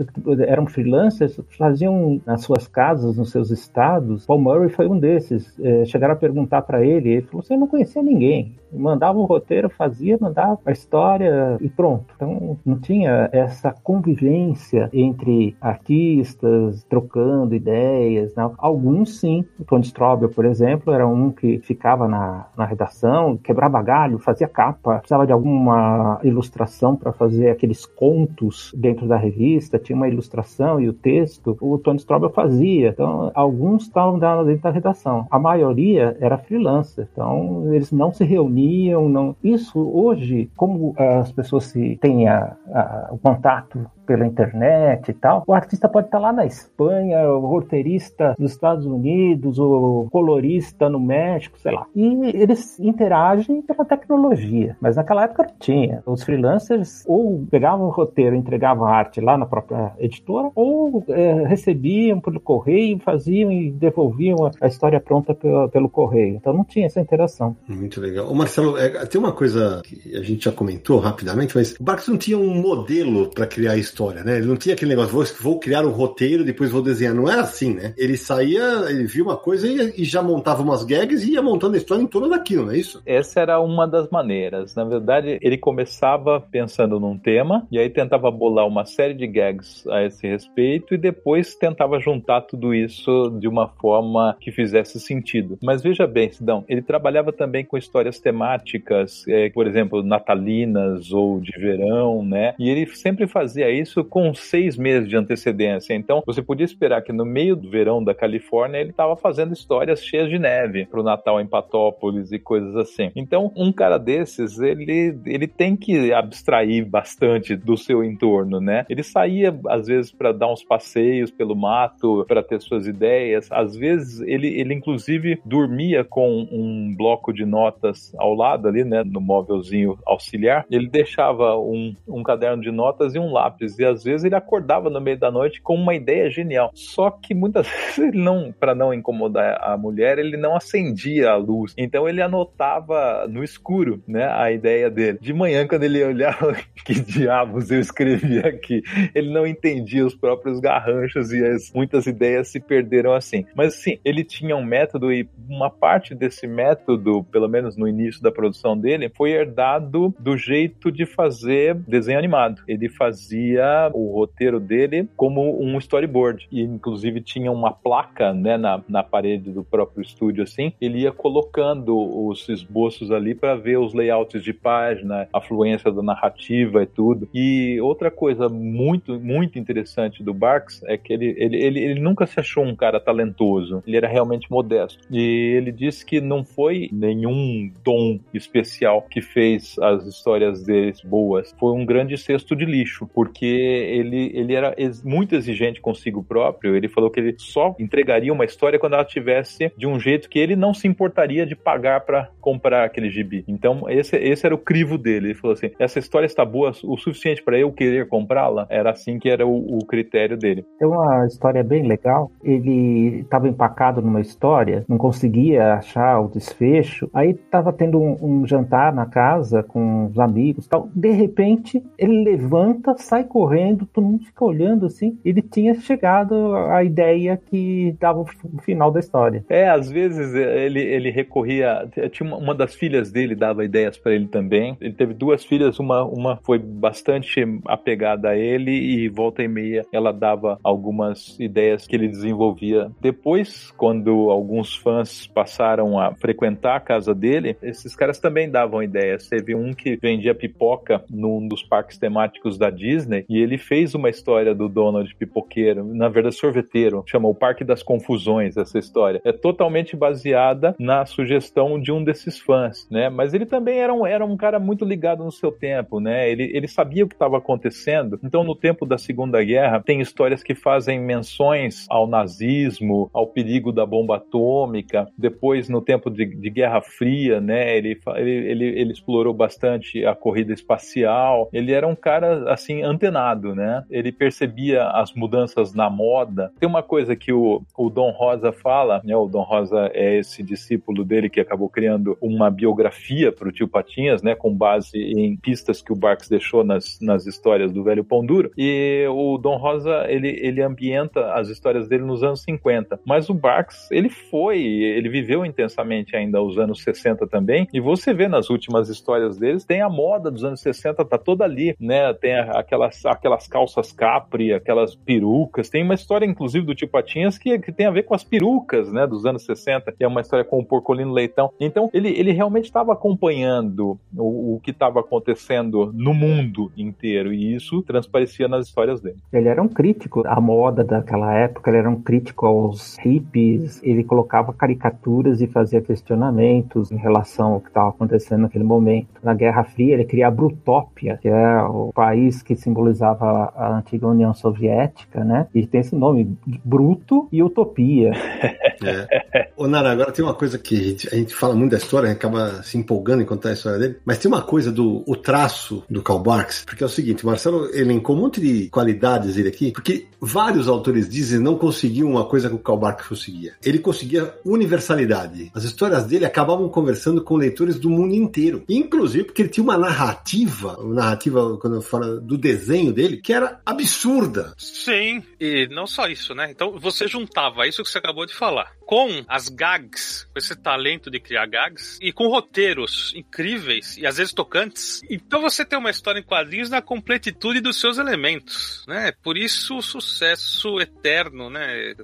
eram freelancers, faziam nas suas casas, nos seus estados. Paul Murray foi um desses. É, chegaram a perguntar para ele, ele falou: você não conhecia ninguém. Mandava o roteiro, fazia, mandava a história e pronto. Então não tinha essa convivência entre artistas, trocando ideias. Né? Alguns sim. O Tony Strobel, por exemplo, era um que ficava na, na redação, quebrava galho, fazia capa, precisava de alguma ilustração para fazer aqueles contos dentro da revista, tinha uma ilustração e o texto. O Tony Strobel fazia. Então, alguns estavam dentro da redação. A maioria era freelancer. Então, eles não se reuniam. Não... Isso hoje, como as pessoas se têm a, a, o contato pela internet e tal, o artista pode estar lá na Espanha, o roteirista nos Estados Unidos, o colorista no México, sei lá. E eles interagem pela tecnologia, mas naquela época não tinha. Os freelancers ou pegavam o roteiro e entregavam a arte lá na própria editora, ou é, recebiam pelo correio, faziam e devolviam a história pronta pelo, pelo correio. Então não tinha essa interação. Muito legal. O Marcelo, é, tem uma coisa que a gente já comentou rapidamente, mas o Barks não tinha um modelo para criar isso história, né? Ele não tinha aquele negócio, vou, vou criar um roteiro, depois vou desenhar. Não era assim, né? Ele saía, ele via uma coisa e, e já montava umas gags e ia montando a história em torno daquilo, não é isso? Essa era uma das maneiras. Na verdade, ele começava pensando num tema e aí tentava bolar uma série de gags a esse respeito e depois tentava juntar tudo isso de uma forma que fizesse sentido. Mas veja bem, Sidão, ele trabalhava também com histórias temáticas, é, por exemplo, natalinas ou de verão, né? E ele sempre fazia isso com seis meses de antecedência. Então, você podia esperar que no meio do verão da Califórnia ele estava fazendo histórias cheias de neve para o Natal em Patópolis e coisas assim. Então, um cara desses, ele, ele tem que abstrair bastante do seu entorno, né? Ele saía às vezes para dar uns passeios pelo mato, para ter suas ideias. Às vezes ele, ele inclusive dormia com um bloco de notas ao lado ali, né, no móvelzinho auxiliar. Ele deixava um, um caderno de notas e um lápis e às vezes ele acordava no meio da noite com uma ideia genial. Só que muitas vezes ele não, para não incomodar a mulher, ele não acendia a luz. Então ele anotava no escuro, né, a ideia dele. De manhã quando ele olhava que diabos eu escrevi aqui, ele não entendia os próprios garranchos e as, muitas ideias se perderam assim. Mas sim, ele tinha um método e uma parte desse método, pelo menos no início da produção dele, foi herdado do jeito de fazer desenho animado. Ele fazia o roteiro dele como um storyboard e inclusive tinha uma placa, né, na, na parede do próprio estúdio assim. Ele ia colocando os esboços ali para ver os layouts de página, a fluência da narrativa e tudo. E outra coisa muito muito interessante do Barks é que ele, ele, ele, ele nunca se achou um cara talentoso. Ele era realmente modesto. E ele disse que não foi nenhum dom especial que fez as histórias deles boas. Foi um grande cesto de lixo, porque ele, ele era muito exigente consigo próprio. Ele falou que ele só entregaria uma história quando ela tivesse de um jeito que ele não se importaria de pagar para comprar aquele gibi. Então, esse, esse era o crivo dele. Ele falou assim: essa história está boa o suficiente para eu querer comprá-la? Era assim que era o, o critério dele. Tem uma história bem legal. Ele estava empacado numa história, não conseguia achar o desfecho. Aí estava tendo um, um, jantar na casa com os amigos tal. De repente, ele levanta, sai correndo, todo mundo fica olhando assim. Ele tinha chegado à ideia que dava o final da história. É, às vezes ele, ele recorria. Tinha uma, uma das filhas dele dava ideias para ele também. Ele teve duas filhas, uma, uma foi bastante apegada a ele e volta e meia ela dava algumas ideias que ele desenvolvia. Depois, quando alguns fãs passaram a frequentar a casa dele, esses caras também davam ideias. Teve um que vendia pipoca num dos parques temáticos da Disney e ele fez uma história do Donald pipoqueiro, na verdade sorveteiro, chama o Parque das Confusões essa história. É totalmente baseada na sugestão de um desses fãs, né? Mas ele também era um, era um cara muito ligado no seu tempo, né? Ele, ele sabia o que estava acontecendo. Então, no tempo da Segunda Guerra, tem histórias que fazem menções ao nazismo, ao perigo da bomba atômica. Depois, no tempo de, de Guerra Fria, né? Ele, ele, ele, ele explorou bastante a corrida espacial. Ele era um cara, assim, antenado, né? Ele percebia as mudanças na moda. Tem uma coisa que o, o Dom Rosa fala, né? O Dom Rosa é esse discípulo dele que acabou criando uma biografia para o tio Patinhas, né? Com base em pistas que o Barks deixou nas, nas histórias do Velho Pão Duro. E o Dom Rosa, ele, ele ambienta as histórias dele nos anos 50. Mas o Barks, ele foi, ele viveu intensamente ainda os anos 60 também. E você vê nas últimas histórias deles, tem a moda dos anos 60, tá toda ali, né? Tem aquelas, aquelas calças capri, aquelas perucas. Tem uma história, inclusive, do Tio Patinhas que, que tem a ver com as perucas, né? Dos anos 60, que é uma história com o Porcolino Leitão. Então, ele, ele realmente estava acompanhando o, o que estava acontecendo no mundo inteiro. E isso transparecia nas histórias dele. Ele era um crítico à moda daquela época, ele era um crítico aos hippies, ele colocava caricaturas e fazia questionamentos em relação ao que estava acontecendo naquele momento. Na Guerra Fria, ele cria a Brutópia, que é o país que simbolizava a antiga União Soviética, né? E tem esse nome, Bruto e Utopia. É. Ô, Nara, agora tem uma coisa que a gente, a gente fala muito da história, a acaba se empolgando em contar a história dele, mas tem uma coisa do o traço do Karl Barks, porque é o seguinte, o Marcelo elencou um monte de qualidades dele aqui, porque vários autores dizem não conseguiam uma coisa que o Karl Barks conseguia. Ele conseguia universalidade. As histórias dele acabavam conversando com leitores do mundo inteiro. Inclusive porque ele tinha uma narrativa, uma narrativa, quando eu falo do desenho dele, que era absurda. Sim, e não só isso, né? Então você juntava isso que você acabou de falar com as gags, com esse talento de criar gags, e com roteiros incríveis e às vezes tocantes. Então você tem uma história em quadrinhos na completitude dos seus elementos, né? Por isso o sucesso eterno, né?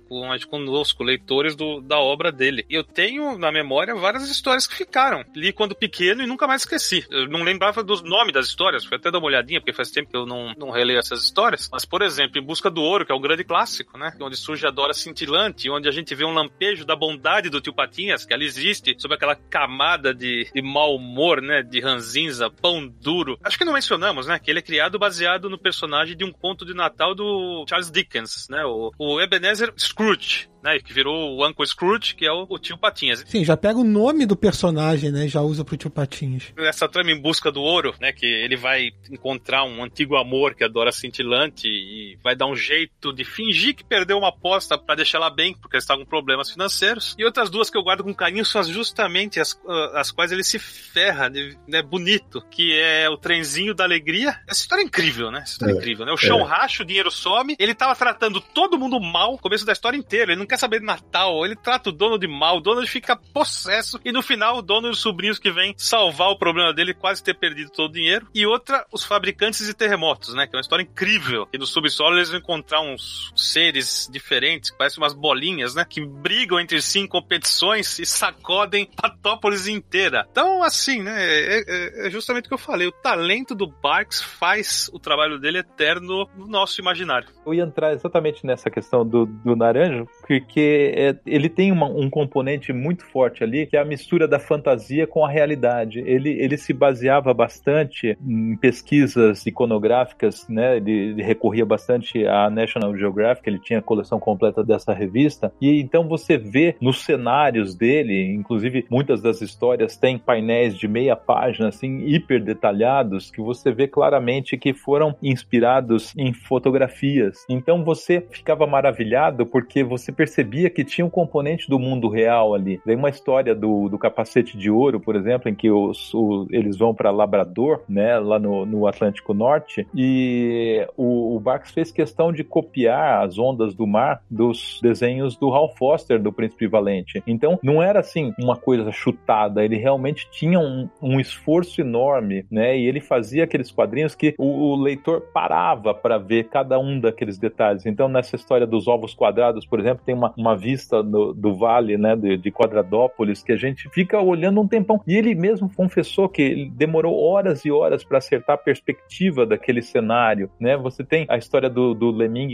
Conosco, leitores do, da obra dele. Eu tenho na memória várias histórias que ficaram. Li quando pequeno e nunca mais esqueci. Eu não lembrava dos nomes das histórias, fui até dar uma olhadinha, porque faz tempo que eu não, não releio essas histórias. Mas, por exemplo, Em Busca do Ouro, que é um grande clássico, né? Onde surge a Dora Cintilante, onde a gente vê um lampejo da bondade do tio Patinhas, que ela existe, sob aquela camada de, de mau humor, né? De ranzinza, pão duro. Acho que não mencionamos, né? Que ele é criado baseado no personagem de um conto de Natal do Charles Dickens, né? O, o Ebenezer Scrooge né? Que virou o Uncle Scrooge, que é o, o, tio Patinhas. Sim, já pega o nome do personagem, né? Já usa pro tio Patinhas. Essa trama em busca do ouro, né? Que ele vai encontrar um antigo amor que adora cintilante e vai dar um jeito de fingir que perdeu uma aposta para deixar ela bem, porque eles estavam com problemas financeiros. E outras duas que eu guardo com carinho são justamente as, as quais ele se ferra, né? Bonito, que é o trenzinho da alegria. Essa história é incrível, né? Essa história é, é incrível, né? O chão é. racha, o dinheiro some. Ele tava tratando todo mundo mal, começo da história inteira. Ele não quer saber de Natal, ele trata o dono de mal, o dono fica possesso e no final o dono e os sobrinhos que vêm salvar o problema dele, quase ter perdido todo o dinheiro. E outra, os fabricantes de terremotos, né? Que é uma história incrível. E no subsolo eles vão encontrar uns seres diferentes, que parecem umas bolinhas, né? Que brigam entre si em competições e sacodem Patópolis inteira. Então, assim, né? É, é, é justamente o que eu falei. O talento do Barks faz o trabalho dele eterno no nosso imaginário. Eu ia entrar exatamente nessa questão do, do Naranjo, porque é, ele tem uma, um componente muito forte ali, que é a mistura da fantasia com a realidade. Ele, ele se baseava bastante em pesquisas iconográficas, né? Ele, ele recorria bastante à National Geographic, ele tinha a coleção completa dessa revista, e então você vê nos cenários dele, inclusive muitas das histórias têm painéis de meia página, assim, hiper detalhados, que você vê claramente que foram inspirados em fotografias. Então você ficava maravilhado porque você percebia que tinha um componente do mundo real ali. Tem uma história do, do capacete de ouro, por exemplo, em que os, eles vão para Labrador, né, lá no, no Atlântico Norte, e o, o Barks fez questão de copiar as ondas do mar dos desenhos do Hal Foster, do Príncipe Valente. Então, não era assim uma coisa chutada, ele realmente tinha um, um esforço enorme, né, e ele fazia aqueles quadrinhos que o, o leitor parava para ver cada um daqueles detalhes. Então, nessa história dos ovos quadrados, por exemplo, tem uma, uma vista do, do vale, né, de, de Quadradópolis, que a gente fica olhando um tempão. E ele mesmo confessou que ele demorou horas e horas para acertar a perspectiva daquele cenário, né? Você tem a história do, do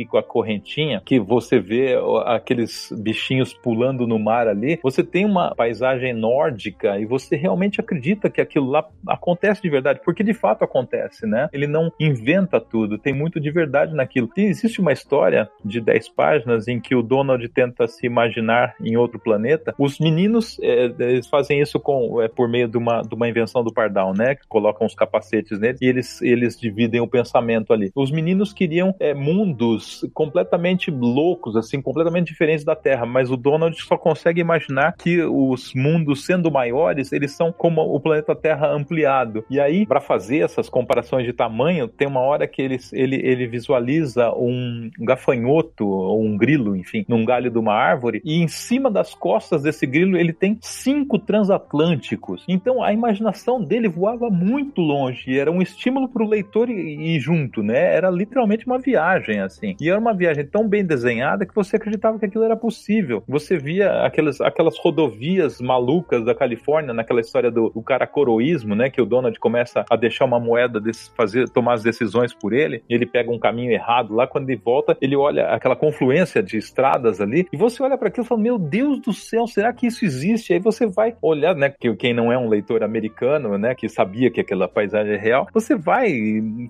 com a correntinha, que você vê aqueles bichinhos pulando no mar ali. Você tem uma paisagem nórdica e você realmente acredita que aquilo lá acontece de verdade, porque de fato acontece, né? Ele não inventa tudo, tem muito de verdade naquilo. E existe uma história de 10 páginas em que o Donald tenta se imaginar em outro planeta. Os meninos, é, eles fazem isso com, é, por meio de uma, de uma invenção do Pardal, né? Que colocam os capacetes neles e eles, eles dividem o pensamento ali. Os meninos queriam é, mundos completamente loucos, assim, completamente diferentes da Terra, mas o Donald só consegue imaginar que os mundos, sendo maiores, eles são como o planeta Terra ampliado. E aí, para fazer essas comparações de tamanho, tem uma hora que ele, ele, ele visualiza um gafanhoto ou um grilo, enfim, num galho de uma árvore e em cima das costas desse grilo ele tem cinco transatlânticos. Então a imaginação dele voava muito longe e era um estímulo para o leitor ir junto, né? Era literalmente uma viagem assim. E era uma viagem tão bem desenhada que você acreditava que aquilo era possível. Você via aquelas, aquelas rodovias malucas da Califórnia, naquela história do, do caracoroísmo, né? Que o Donald começa a deixar uma moeda desse, fazer, tomar as decisões por ele. ele pega um caminho errado lá. Quando ele volta, ele olha aquela confluência de estradas ali, e você olha para aquilo e fala, meu Deus do céu, será que isso existe? Aí você vai olhar, né, que quem não é um leitor americano, né, que sabia que aquela paisagem é real, você vai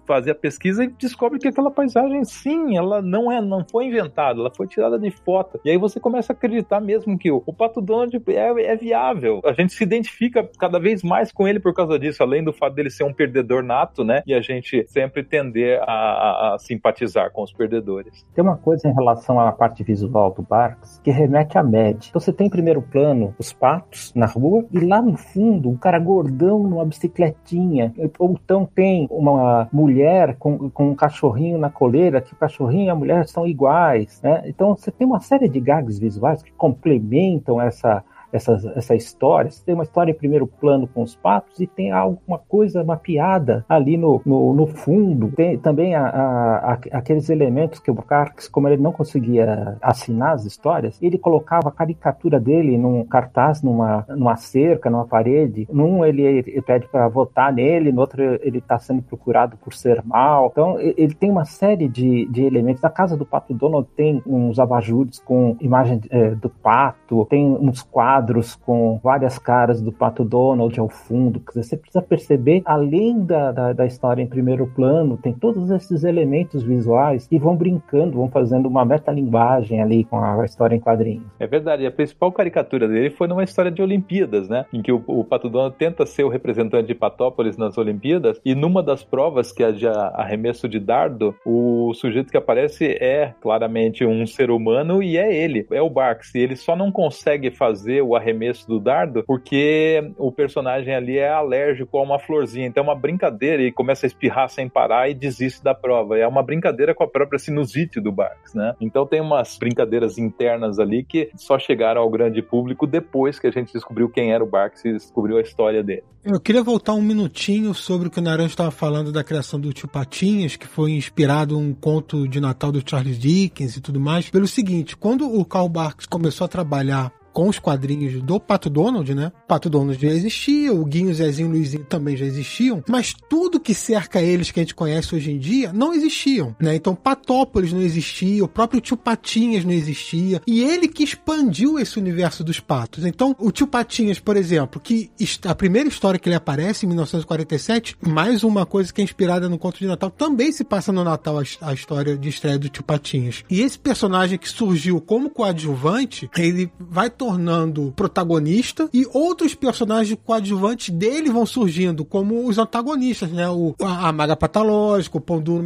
fazer a pesquisa e descobre que aquela paisagem, sim, ela não é, não foi inventada, ela foi tirada de foto. E aí você começa a acreditar mesmo que o, o Pato Donald é, é viável. A gente se identifica cada vez mais com ele por causa disso, além do fato dele ser um perdedor nato, né, e a gente sempre tender a, a simpatizar com os perdedores. Tem uma coisa em relação à parte visual do Barks que remete à Mad. Então você tem em primeiro plano os patos na rua e lá no fundo um cara gordão numa bicicletinha. Ou então tem uma mulher com, com um cachorrinho na coleira, que o cachorrinho e a mulher são iguais. Né? Então você tem uma série de gags visuais que complementam essa essa, essa história. Você tem uma história em primeiro plano com os patos e tem alguma coisa, uma piada ali no, no, no fundo. Tem também a, a, a, aqueles elementos que o Carx, como ele não conseguia assinar as histórias, ele colocava a caricatura dele num cartaz, numa, numa cerca, numa parede. Num ele, ele pede para votar nele, no outro ele está sendo procurado por ser mal. Então ele tem uma série de, de elementos. Na casa do Pato Donald tem uns abajures com imagem é, do pato, tem uns quadros quadros com várias caras do Pato Donald ao fundo. Você precisa perceber, além da, da, da, história em primeiro plano, tem todos esses elementos visuais que vão brincando, vão fazendo uma metalinguagem ali com a, história em quadrinhos. É verdade. A principal caricatura dele foi numa história de Olimpíadas, né? Em que o, o Pato Donald tenta ser o representante de Patópolis nas Olimpíadas e numa das provas, que é de arremesso de dardo, o sujeito que aparece é claramente um ser humano e é ele, é o Barks. E ele só não consegue fazer o arremesso do dardo, porque o personagem ali é alérgico a uma florzinha. Então é uma brincadeira e começa a espirrar sem parar e desiste da prova. É uma brincadeira com a própria sinusite do Barks, né? Então tem umas brincadeiras internas ali que só chegaram ao grande público depois que a gente descobriu quem era o Barks e descobriu a história dele. Eu queria voltar um minutinho sobre o que o Naranjo estava falando da criação do Tio Patinhas, que foi inspirado um conto de Natal do Charles Dickens e tudo mais, pelo seguinte, quando o Karl Barks começou a trabalhar com os quadrinhos do Pato Donald, né? Pato Donald já existia, o Guinho, Zezinho Luizinho também já existiam, mas tudo que cerca eles que a gente conhece hoje em dia não existiam, né? Então Patópolis não existia, o próprio Tio Patinhas não existia, e ele que expandiu esse universo dos patos. Então, o Tio Patinhas, por exemplo, que a primeira história que ele aparece em 1947, mais uma coisa que é inspirada no conto de Natal, também se passa no Natal a, história de estreia do Tio Patinhas. E esse personagem que surgiu como coadjuvante, ele vai tornando protagonista e outros personagens coadjuvantes dele vão surgindo como os antagonistas, né? O, a, a Maga Patológica, o Pão Duro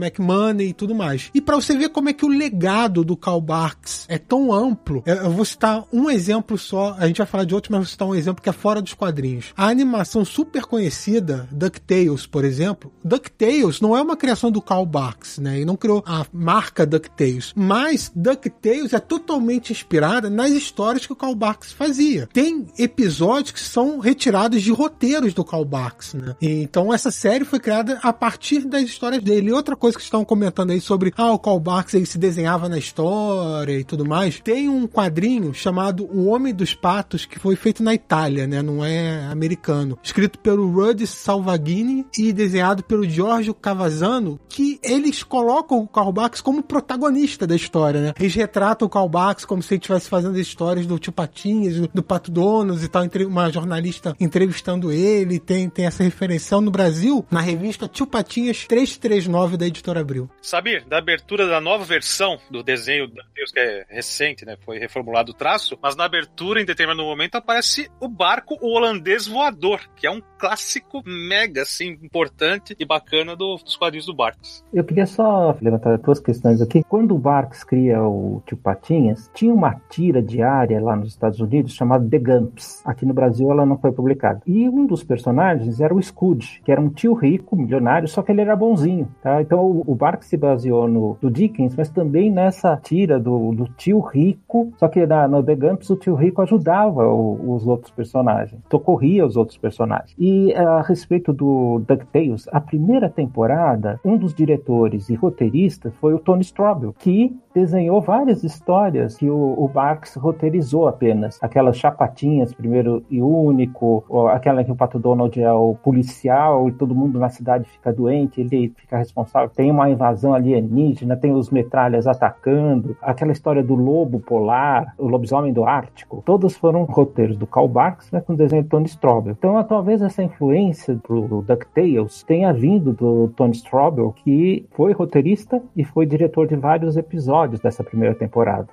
e tudo mais. E para você ver como é que o legado do Karl Barks é tão amplo, eu vou citar um exemplo só, a gente vai falar de outros, mas vou citar um exemplo que é fora dos quadrinhos. A animação super conhecida, DuckTales, por exemplo, DuckTales não é uma criação do Karl Barks, né? Ele não criou a marca DuckTales, mas DuckTales é totalmente inspirada nas histórias que o Karl Barks Barks fazia. Tem episódios que são retirados de roteiros do Karl Barks, né? Então essa série foi criada a partir das histórias dele. E outra coisa que estão comentando aí sobre ah, o Karl Barks ele se desenhava na história e tudo mais. Tem um quadrinho chamado O Homem dos Patos que foi feito na Itália, né? Não é americano. Escrito pelo Rudy Salvaghini e desenhado pelo Giorgio Cavazzano, que eles colocam o Karl Barks como protagonista da história, né? Eles retratam o Karl Barks como se ele estivesse fazendo as histórias do tipo Patinhas, do Pato Donos e tal, uma jornalista entrevistando ele, tem, tem essa referência no Brasil, na revista Tio Patinhas 339 da Editora Abril. Sabe, da abertura da nova versão do desenho da Deus, que é recente, né, foi reformulado o traço, mas na abertura, em determinado momento, aparece o barco o holandês voador, que é um clássico mega, assim, importante e bacana do, dos quadrinhos do Barks. Eu queria só levantar duas questões aqui. Quando o Barks cria o Tio Patinhas, tinha uma tira diária lá nos Estados Unidos chamada The Gumps. Aqui no Brasil ela não foi publicada. E um dos personagens era o Scud, que era um tio rico, milionário, só que ele era bonzinho. Tá? Então o, o Barks se baseou no do Dickens, mas também nessa tira do, do tio rico, só que na, no The Gumps o tio rico ajudava o, os outros personagens, socorria os outros personagens. E E a respeito do DuckTales, a primeira temporada, um dos diretores e roteiristas foi o Tony Strobel, que desenhou várias histórias que o, o Barks roteirizou apenas. Aquelas chapatinhas, primeiro e único, aquela que o Pato Donald é o policial e todo mundo na cidade fica doente, ele fica responsável. Tem uma invasão alienígena, tem os metralhas atacando, aquela história do lobo polar, o lobisomem do Ártico. Todos foram roteiros do Karl Barks, né, com desenho do Tony Strobel. Então, talvez essa influência pro DuckTales tenha vindo do Tony Strobel, que foi roteirista e foi diretor de vários episódios dessa primeira temporada.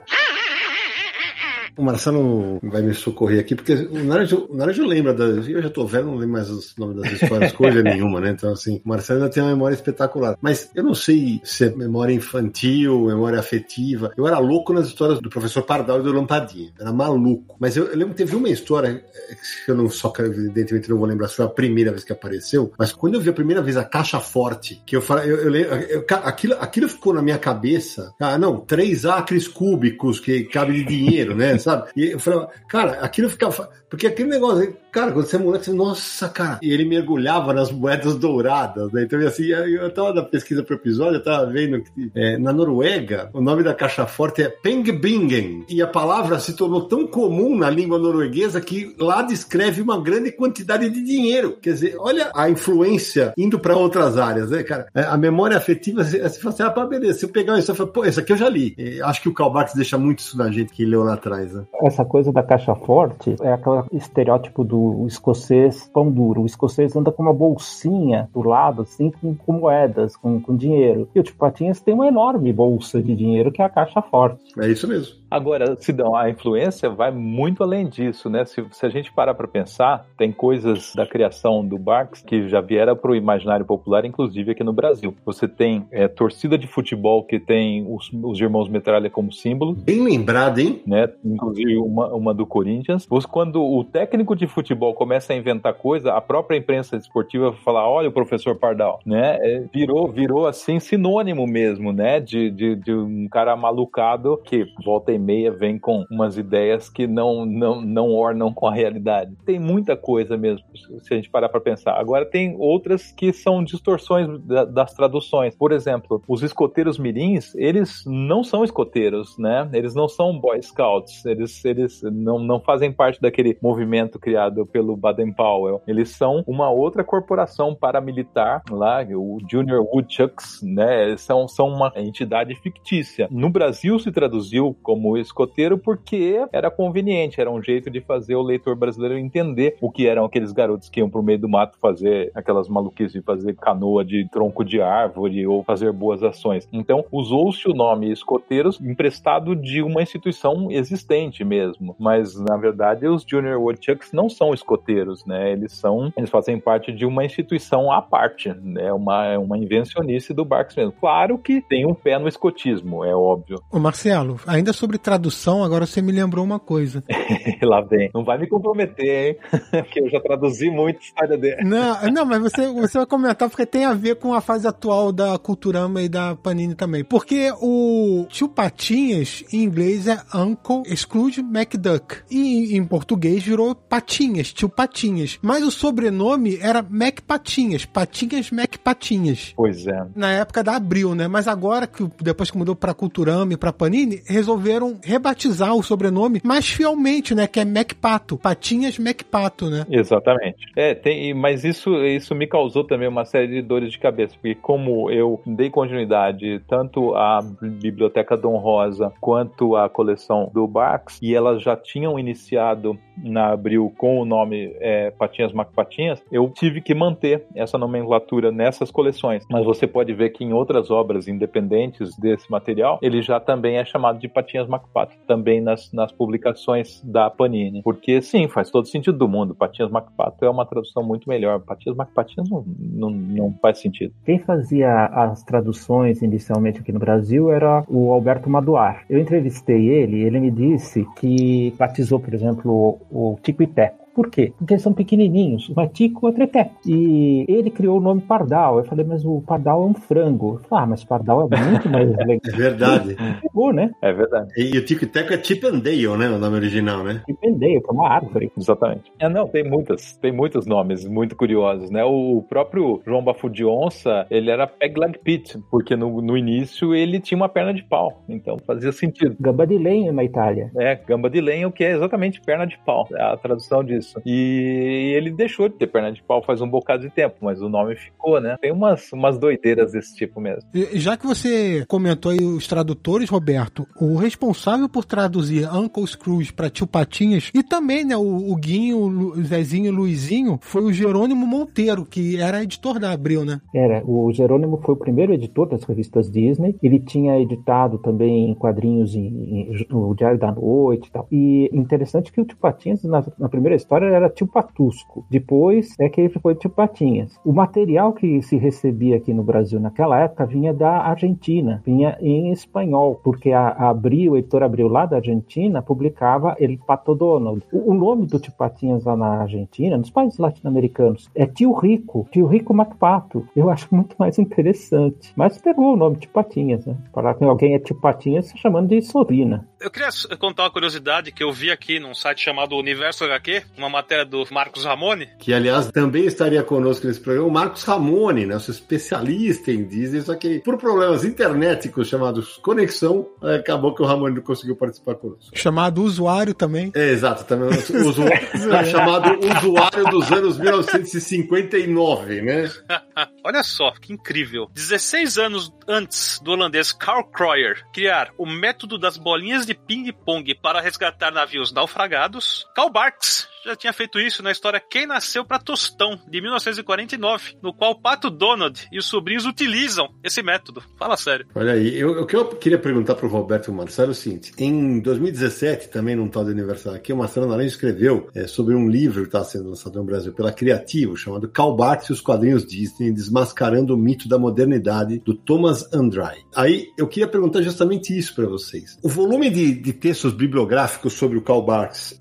O Marcelo vai me socorrer aqui, porque o Naranjo, o Naranjo lembra das. Eu já tô velho, não lembro mais os nomes das histórias, coisa nenhuma, né? Então, assim, o Marcelo ainda tem uma memória espetacular. Mas eu não sei se é memória infantil, memória afetiva. Eu era louco nas histórias do professor Pardal e do Lampadinha. Era maluco. Mas eu, eu lembro que teve uma história, eh, que eu não só, evidentemente, não vou lembrar se foi a primeira vez que apareceu, mas quando eu vi a primeira vez a caixa forte, que eu falei, eu, eu, eu, aquilo, aquilo ficou na minha cabeça. Ah, não, três acres cúbicos que cabe de dinheiro, né? Sabe? E eu falei, cara, aquilo ficava. Porque aquele negócio, cara, quando você é moleque, você, nossa, cara. E ele mergulhava nas moedas douradas, né? Então, assim, eu tava na pesquisa pro episódio, eu tava vendo que é, na Noruega, o nome da caixa forte é Pengbingen. E a palavra se tornou tão comum na língua norueguesa que lá descreve uma grande quantidade de dinheiro. Quer dizer, olha a influência indo para outras áreas, né, cara? É, a memória afetiva, você, fala assim, ah, beleza, se eu pegar isso, eu falo, pô, isso aqui eu já li. E acho que o Calbax deixa muito isso na gente que leu lá atrás, né? Essa coisa da caixa forte é aquela estereótipo do escocês pão duro. O escocês anda com uma bolsinha do lado, assim, com, com moedas, com, com dinheiro. E o Tipo Patinhas tem uma enorme bolsa de dinheiro que é a caixa forte. É isso mesmo. Agora, Sidão, a influência vai muito além disso, né? Se, se a gente parar para pensar, tem coisas da criação do Barks que já vieram para o imaginário popular, inclusive aqui no Brasil. Você tem é, torcida de futebol que tem os, os irmãos Metralha como símbolo. Bem lembrado, hein? Né? Inclusive uma, uma do Corinthians. Quando o técnico de futebol começa a inventar coisa, a própria imprensa esportiva fala: olha o professor Pardal, né? É, virou, virou assim sinônimo mesmo, né? De, de, de um cara malucado que volta e meia vem com umas ideias que não, não, não ornam com a realidade. Tem muita coisa mesmo, se a gente parar para pensar. Agora, tem outras que são distorções da, das traduções. Por exemplo, os escoteiros mirins, eles não são escoteiros, né? Eles não são Boy Scouts, eles, eles não, não fazem parte daquele movimento criado pelo Baden-Powell. Eles são uma outra corporação paramilitar lá, o Junior Woodchucks, né? São, são uma entidade fictícia. No Brasil se traduziu como escoteiro porque era conveniente, era um jeito de fazer o leitor brasileiro entender o que eram aqueles garotos que iam pro meio do mato fazer aquelas maluquices de fazer canoa de tronco de árvore ou fazer boas ações. Então, usou-se o nome escoteiros emprestado de uma instituição existente mesmo, mas na verdade os Junior Woodchucks não são escoteiros, né? Eles são, eles fazem parte de uma instituição à parte, né? Uma, uma invencionice do Barks mesmo. Claro que tem um pé no escotismo, é óbvio. O Marcelo, ainda sobre tradução, agora você me lembrou uma coisa. Lá vem. Não vai me comprometer, hein? Porque eu já traduzi muito história dele. Não, não, mas você, você vai comentar porque tem a ver com a fase atual da Culturama e da Panini também. Porque o tio Patinhas, em inglês, é Uncle Scrooge McDuck. E em português virou Patinhas, tio Patinhas. Mas o sobrenome era Mac Patinhas, Patinhas Mac Patinhas. Pois é. Na época da Abril, né? Mas agora, que depois que mudou pra Culturama e pra Panini, resolveram rebatizar o sobrenome mais fielmente, né? Que é MacPato. Patinhas MacPato, né? Exatamente. É, tem, mas isso, isso me causou também uma série de dores de cabeça, porque como eu dei continuidade tanto à Biblioteca Dom Rosa quanto à coleção do Barks, e elas já tinham iniciado na Abril com o nome é, Patinhas MacPatinhas, eu tive que manter essa nomenclatura nessas coleções. Mas você pode ver que em outras obras independentes desse material, ele já também é chamado de Patinhas MacPato, também nas, nas publicações da Panini. Porque sim, faz todo sentido do mundo. Patinhas MacPato é uma tradução muito melhor. Patinhas MacPatinhas não, não, não faz sentido. Quem fazia as traduções inicialmente aqui no Brasil era o Alberto Maduar. Eu entrevistei ele ele me disse que batizou, por exemplo, o Tico e Teco Por quê? Porque eles são pequenininhos, uma tico e outra é teco. E ele criou o nome Pardal. Eu falei, mas o Pardal é um frango. Eu falei, ah, mas Pardal é muito mais legal. É verdade. Pegou, né? É verdade. E, e o Tico e Teco é Chip and Dale, né? O nome original, né? E pendeio, que é uma árvore. Exatamente. É, não, tem muitas, tem muitos nomes muito curiosos, né? O próprio João Bafu de Onça, ele era Peg Leg Pit, porque no, no início ele tinha uma perna de pau, então fazia sentido. Gamba di lenha na Itália. É, gamba de lenha, o que é exatamente perna de pau, é a tradução disso. E ele deixou de ter perna de pau faz um bocado de tempo, mas o nome ficou, né? Tem umas, umas doideiras desse tipo mesmo. E Já que você comentou aí os tradutores, Roberto, o responsável por traduzir Uncle Scrooge para Tio Patinhas e também, né, o, o Guinho, o Zezinho e o Luizinho foi o Jerônimo Monteiro, que era editor da Abril, né? Era, o Jerônimo foi o primeiro editor das revistas Disney. Ele tinha editado também quadrinhos em, em- no Diário da Noite e tal. E interessante que o Tio Patinhas, na, na primeira história, era Tio Patusco. Depois é que ele foi Tio Patinhas. O material que se recebia aqui no Brasil naquela época vinha da Argentina, vinha em espanhol, porque a, a Abril, a Abril lá da Argentina, publicava El Pato Donald. O, o nome do Tio Patinhas lá na Argentina, nos países latino-americanos, é Tio Rico, Tio Rico Mato Pato. Eu acho muito mais interessante. Mas pegou o nome Tio Patinhas, né? Falar que alguém é Tio Patinhas, chamando de Sorina. Eu queria contar uma curiosidade que eu vi aqui num site chamado Universo HQ, uma matéria do Marcos Ramone. Que, aliás, também estaria conosco nesse programa o Marcos Ramone, nosso especialista em Disney, só que por problemas internéticos chamados conexão, acabou que o Ramone não conseguiu participar conosco. Chamado usuário também. É, exato, também é chamado usuário dos anos 1959, né? Olha só, que incrível. 16 anos antes do holandês Karl Kroyer criar o método das bolinhas de ping-pong para resgatar navios naufragados, Karl Barks já tinha feito isso na história Quem Nasceu para Tostão, de 1949, no qual Pato Donald e os sobrinhos utilizam esse método. Fala sério. Olha aí, eu- o que eu queria perguntar pro Roberto Marcelo é o seguinte: em 2017, também num tal de aniversário aqui, o Marcelo Naranjo escreveu é, sobre um livro que está sendo lançado no Brasil pela Criativo, chamado Karl Barks e os quadrinhos Disney, desmascarando o mito da modernidade, do Thomas Andrai. Aí eu queria perguntar justamente isso para vocês. O volume de, de textos bibliográficos sobre o Karl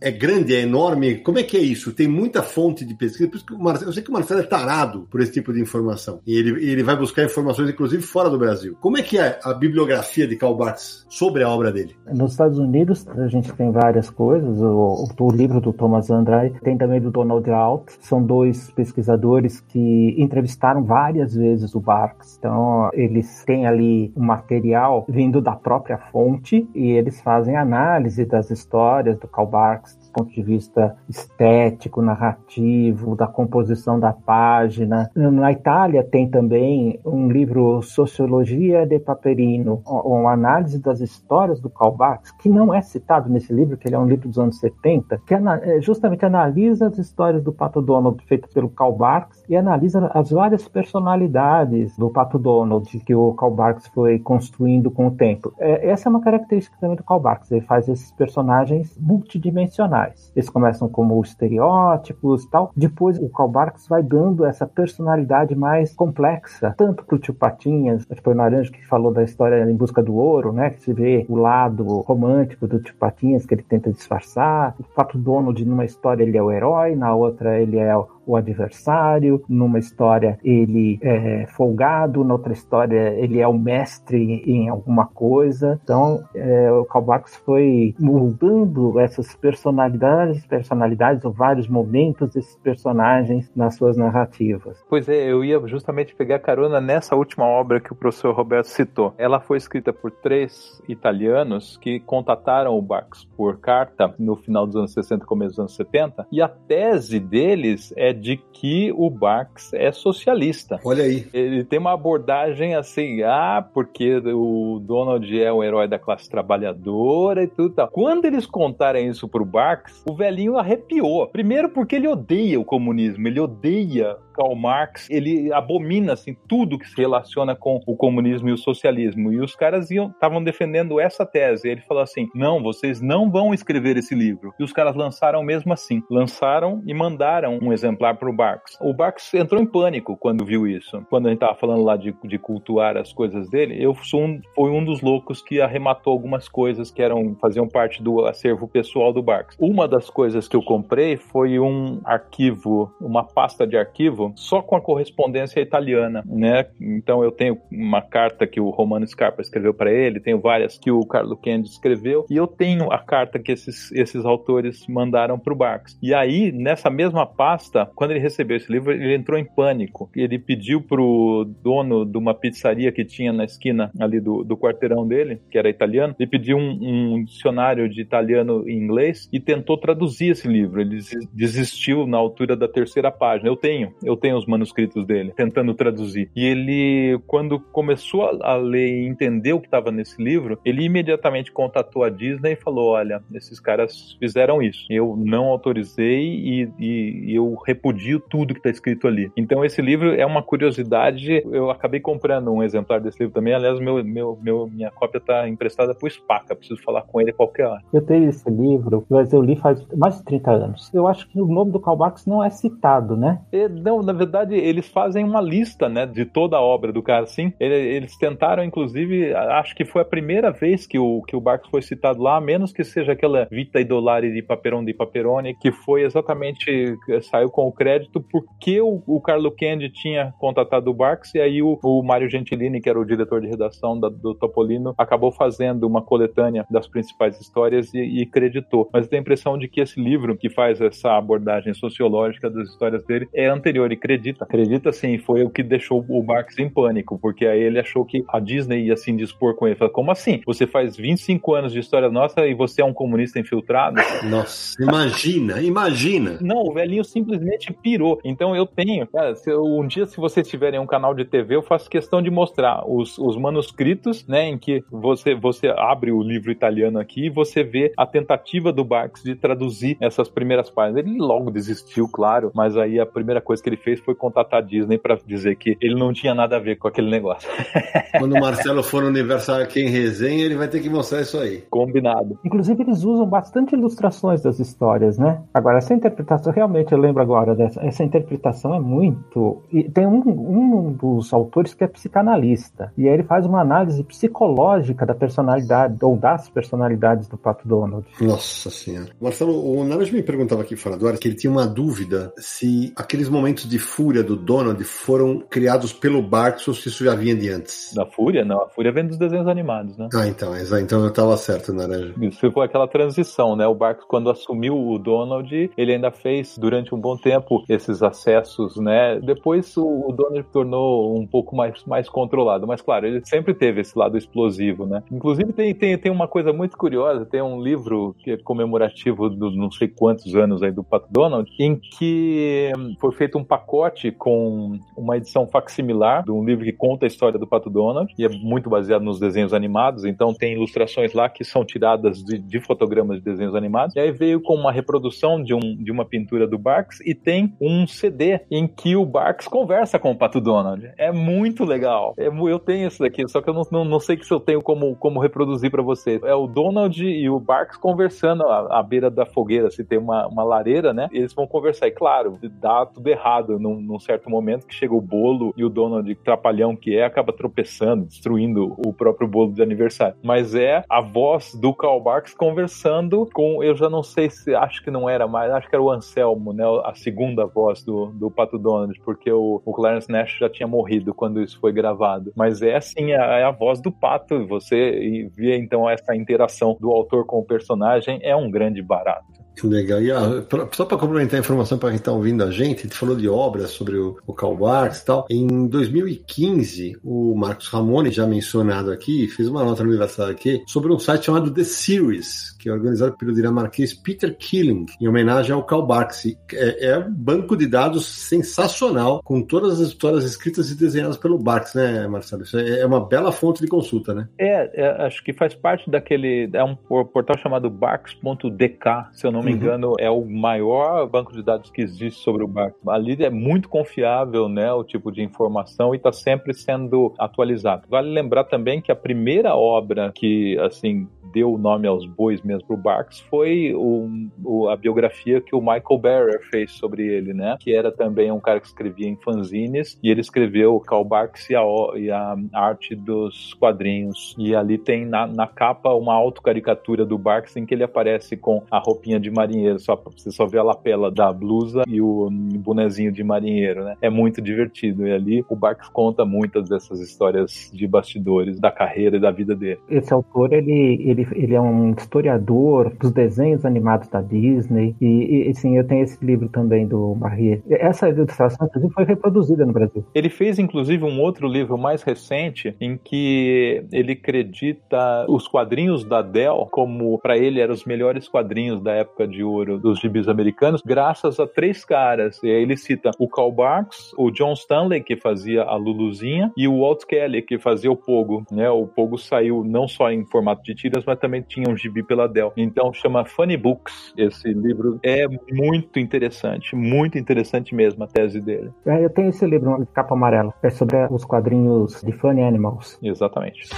é grande, é enorme? Como é que é isso? Tem muita fonte de pesquisa, por isso que o Marcelo, eu sei que o Marcelo é tarado por esse tipo de informação. E ele, ele vai buscar informações, inclusive, fora do Brasil. Como é que é a bibliografia de Karl Barks sobre a obra dele? Nos Estados Unidos, a gente tem várias coisas. O, o livro do Thomas Andrai, tem também do Donald Alt. São dois pesquisadores que entrevistaram várias vezes o Barks. Então, eles têm ali um material vindo da própria fonte e eles fazem análise das histórias do Karl Barks ponto de vista estético, narrativo, da composição da página. Na Itália tem também um livro Sociologia de Paperino, uma análise das histórias do Karl Barks, que não é citado nesse livro, que ele é um livro dos anos 70, que eh, justamente analisa as histórias do Pato Donald feitas pelo Karl Barks e analisa as várias personalidades do Pato Donald que o Karl Barks foi construindo com o tempo. Eh, Essa é uma característica também do Karl Barks, ele faz esses personagens multidimensionais. Eles começam como estereótipos e tal, depois o Karl Barks vai dando essa personalidade mais complexa, tanto pro Tio Patinhas, foi o Naranjo que falou da história Em Busca do Ouro, né, que se vê o lado romântico do Tio Patinhas que ele tenta disfarçar, o Pato Donald numa história ele é o herói, na outra ele é o o adversário, numa história ele é folgado, na outra história ele é o mestre em alguma coisa. Então, é, o Karl foi moldando essas personalidades, personalidades ou vários momentos desses personagens nas suas narrativas. Pois é, eu ia justamente pegar carona nessa última obra que o professor Roberto citou. Ela foi escrita por três italianos que contataram o Barks por carta no final dos anos 60 começo dos anos 70, e a tese deles é de que o Barks é socialista. Olha aí. Ele tem uma abordagem assim, ah, porque o Donald é o herói da classe trabalhadora e tudo tal. Quando eles contarem isso pro Barks, o velhinho arrepiou. Primeiro porque ele odeia o comunismo, ele odeia Karl Marx, ele abomina assim tudo que se relaciona com o comunismo e o socialismo. E os caras estavam defendendo essa tese. Ele falou assim: "Não, vocês não vão escrever esse livro". E os caras lançaram mesmo assim. Lançaram e mandaram um exemplar para o Barks. O Barks entrou em pânico quando viu isso. Quando a gente estava falando lá de, de cultuar as coisas dele, eu sou um, fui um dos loucos que arrematou algumas coisas que eram faziam parte do acervo pessoal do Barks. Uma das coisas que eu comprei foi um arquivo, uma pasta de arquivo só com a correspondência italiana, né? Então eu tenho uma carta que o Romano Scarpa escreveu para ele, tenho várias que o Carlo Kendi escreveu e eu tenho a carta que esses, esses autores mandaram para o Barks. E aí nessa mesma pasta, quando ele recebeu esse livro, ele entrou em pânico. Ele pediu pro dono de uma pizzaria que tinha na esquina ali do, do quarteirão dele, que era italiano, ele pediu um, um dicionário de italiano e inglês e tentou traduzir esse livro. Ele desistiu na altura da terceira página. Eu tenho, eu tenho os manuscritos dele, tentando traduzir. E ele, quando começou a ler e entender o que estava nesse livro, ele imediatamente contatou a Disney e falou: Olha, esses caras fizeram isso. Eu não autorizei e, e, e eu repudio tudo que está escrito ali. Então, esse livro é uma curiosidade. Eu acabei comprando um exemplar desse livro também. Aliás, meu, meu, meu minha cópia está emprestada para o Spaca. Preciso falar com ele qualquer hora. Eu tenho esse livro, mas eu li faz mais de 30 anos. Eu acho que o nome do Karl Marx não é citado, né? E, não, na verdade, eles fazem uma lista, né, de toda a obra do cara, assim. Eles tentaram, inclusive, acho que foi a primeira vez que o, que o Marx foi citado lá, menos que seja aquela Vita Idolari de Paperon de Paperoni, que foi exatamente, saiu com o crédito porque o, o Carlo Kendi tinha contatado o Barks e aí o, o Mário Gentilini, que era o diretor de redação da, do Topolino, acabou fazendo uma coletânea das principais histórias e, e creditou. Mas tem a impressão de que esse livro, que faz essa abordagem sociológica das histórias dele, é anterior acredita. Acredita sim, foi o que deixou o Barks em pânico, porque aí ele achou que a Disney ia se indispor com ele. Falou, como assim? Você faz 25 anos de história nossa e você é um comunista infiltrado? Nossa, imagina, imagina. Não, o velhinho simplesmente pirou. Então eu tenho, cara, se eu, um dia se vocês tiverem um canal de TV, eu faço questão de mostrar os, os manuscritos, né, em que você, você abre o livro italiano aqui e você vê a tentativa do Barks de traduzir essas primeiras páginas. Ele logo desistiu, claro, mas aí a primeira coisa que ele fez foi contatar a Disney para dizer que ele não tinha nada a ver com aquele negócio. Quando o Marcelo for no Universal aqui em resenha, ele vai ter que mostrar isso aí. Combinado. Inclusive, eles usam bastante ilustrações das histórias, né? Agora, essa interpretação, realmente, eu lembro agora dessa, essa interpretação é muito. E tem um, um dos autores que é psicanalista, e aí ele faz uma análise psicológica da personalidade, ou das personalidades do Pato Donald. Nossa Senhora. Marcelo, o Naras me perguntava aqui fora do ar que ele tinha uma dúvida se aqueles momentos de fúria do Donald foram criados pelo Barks ou se isso já vinha de antes. Da fúria? Não, a fúria vem dos desenhos animados, né? Ah, então, então eu tava certo, Naranja. Isso foi aquela transição, né? O Barks, quando assumiu o Donald, ele ainda fez durante um bom tempo esses acessos, né? Depois o, o Donald tornou um pouco mais, mais controlado, mas claro, ele sempre teve esse lado explosivo, né? Inclusive tem, tem, tem uma coisa muito curiosa, tem um livro que é comemorativo do não sei quantos anos aí do Pato Donald, em que foi feito um pacote com uma edição facsimilar de um livro que conta a história do Pato Donald, e é muito baseado nos desenhos animados, então tem ilustrações lá que são tiradas de, de fotogramas de desenhos animados, e aí veio com uma reprodução de, um, de uma pintura do Barks, e tem um CD em que o Barks conversa com o Pato Donald. É muito legal. É, eu tenho isso daqui, só que eu não, não, não sei se eu tenho como, como reproduzir para vocês. É o Donald e o Barks conversando à, à beira da fogueira, se tem uma, uma lareira, né? Eles vão conversar. E claro, dá tudo errado num, num certo momento que chega o bolo e o Donald, trapalhão que é, acaba tropeçando, destruindo o próprio bolo de aniversário. Mas é a voz do Karl Barks conversando com, eu já não sei se, acho que não era mais, acho que era o Anselmo, né? A segunda voz do, do Pato Donald, porque o, o Clarence Nash já tinha morrido quando isso foi gravado. Mas é assim, é, é a voz do Pato. Você vê então essa interação do autor com o personagem é um grande barato. Legal. E ah, pra, só para complementar a informação para quem está ouvindo a gente, gente falou de obras sobre o, o Karl Barks e tal. Em 2015, o Marcos Ramone, já mencionado aqui, fez uma nota no Universidade aqui sobre um site chamado The Series, que é organizado pelo dinamarquês Peter Killing, em homenagem ao Karl Barks. É, é um banco de dados sensacional, com todas as histórias escritas e desenhadas pelo Barks, né, Marcelo? Isso é, é uma bela fonte de consulta, né? É, é, acho que faz parte daquele. É um portal chamado barks.dk, se eu não me engano, é o maior banco de dados que existe sobre o Barks. Ali é muito confiável, né, o tipo de informação e está sempre sendo atualizado. Vale lembrar também que a primeira obra que, assim, deu o nome aos bois mesmo pro Barks foi o, a biografia que o Michael Barrer fez sobre ele, né? Que era também um cara que escrevia em fanzines e ele escreveu Karl Barks e a, e a arte dos quadrinhos. E ali tem na, na capa uma autocaricatura do Barks em que ele aparece com a roupinha de marinheiro, só você só vê a lapela da blusa e o bonezinho de marinheiro, né? É muito divertido. E ali o Barks conta muitas dessas histórias de bastidores da carreira e da vida dele. Esse autor, ele, ele, ele é um historiador dos desenhos animados da Disney e, e sim, eu tenho esse livro também do Barrier. Essa ilustração, inclusive, foi reproduzida no Brasil. Ele fez, inclusive, um outro livro mais recente em que ele acredita os quadrinhos da Dell como, para ele, eram os melhores quadrinhos da época de ouro dos gibis americanos, graças a três caras. E aí ele cita o Karl Barks, o John Stanley, que fazia a Luluzinha, e o Walt Kelly, que fazia o Pogo. Né? O Pogo saiu não só em formato de tiras, mas também tinha um gibi pela Dell. Então chama Funny Books. Esse livro é muito interessante, muito interessante mesmo a tese dele. É, eu tenho esse livro, de capa amarela. É sobre os quadrinhos de Funny Animals. Exatamente.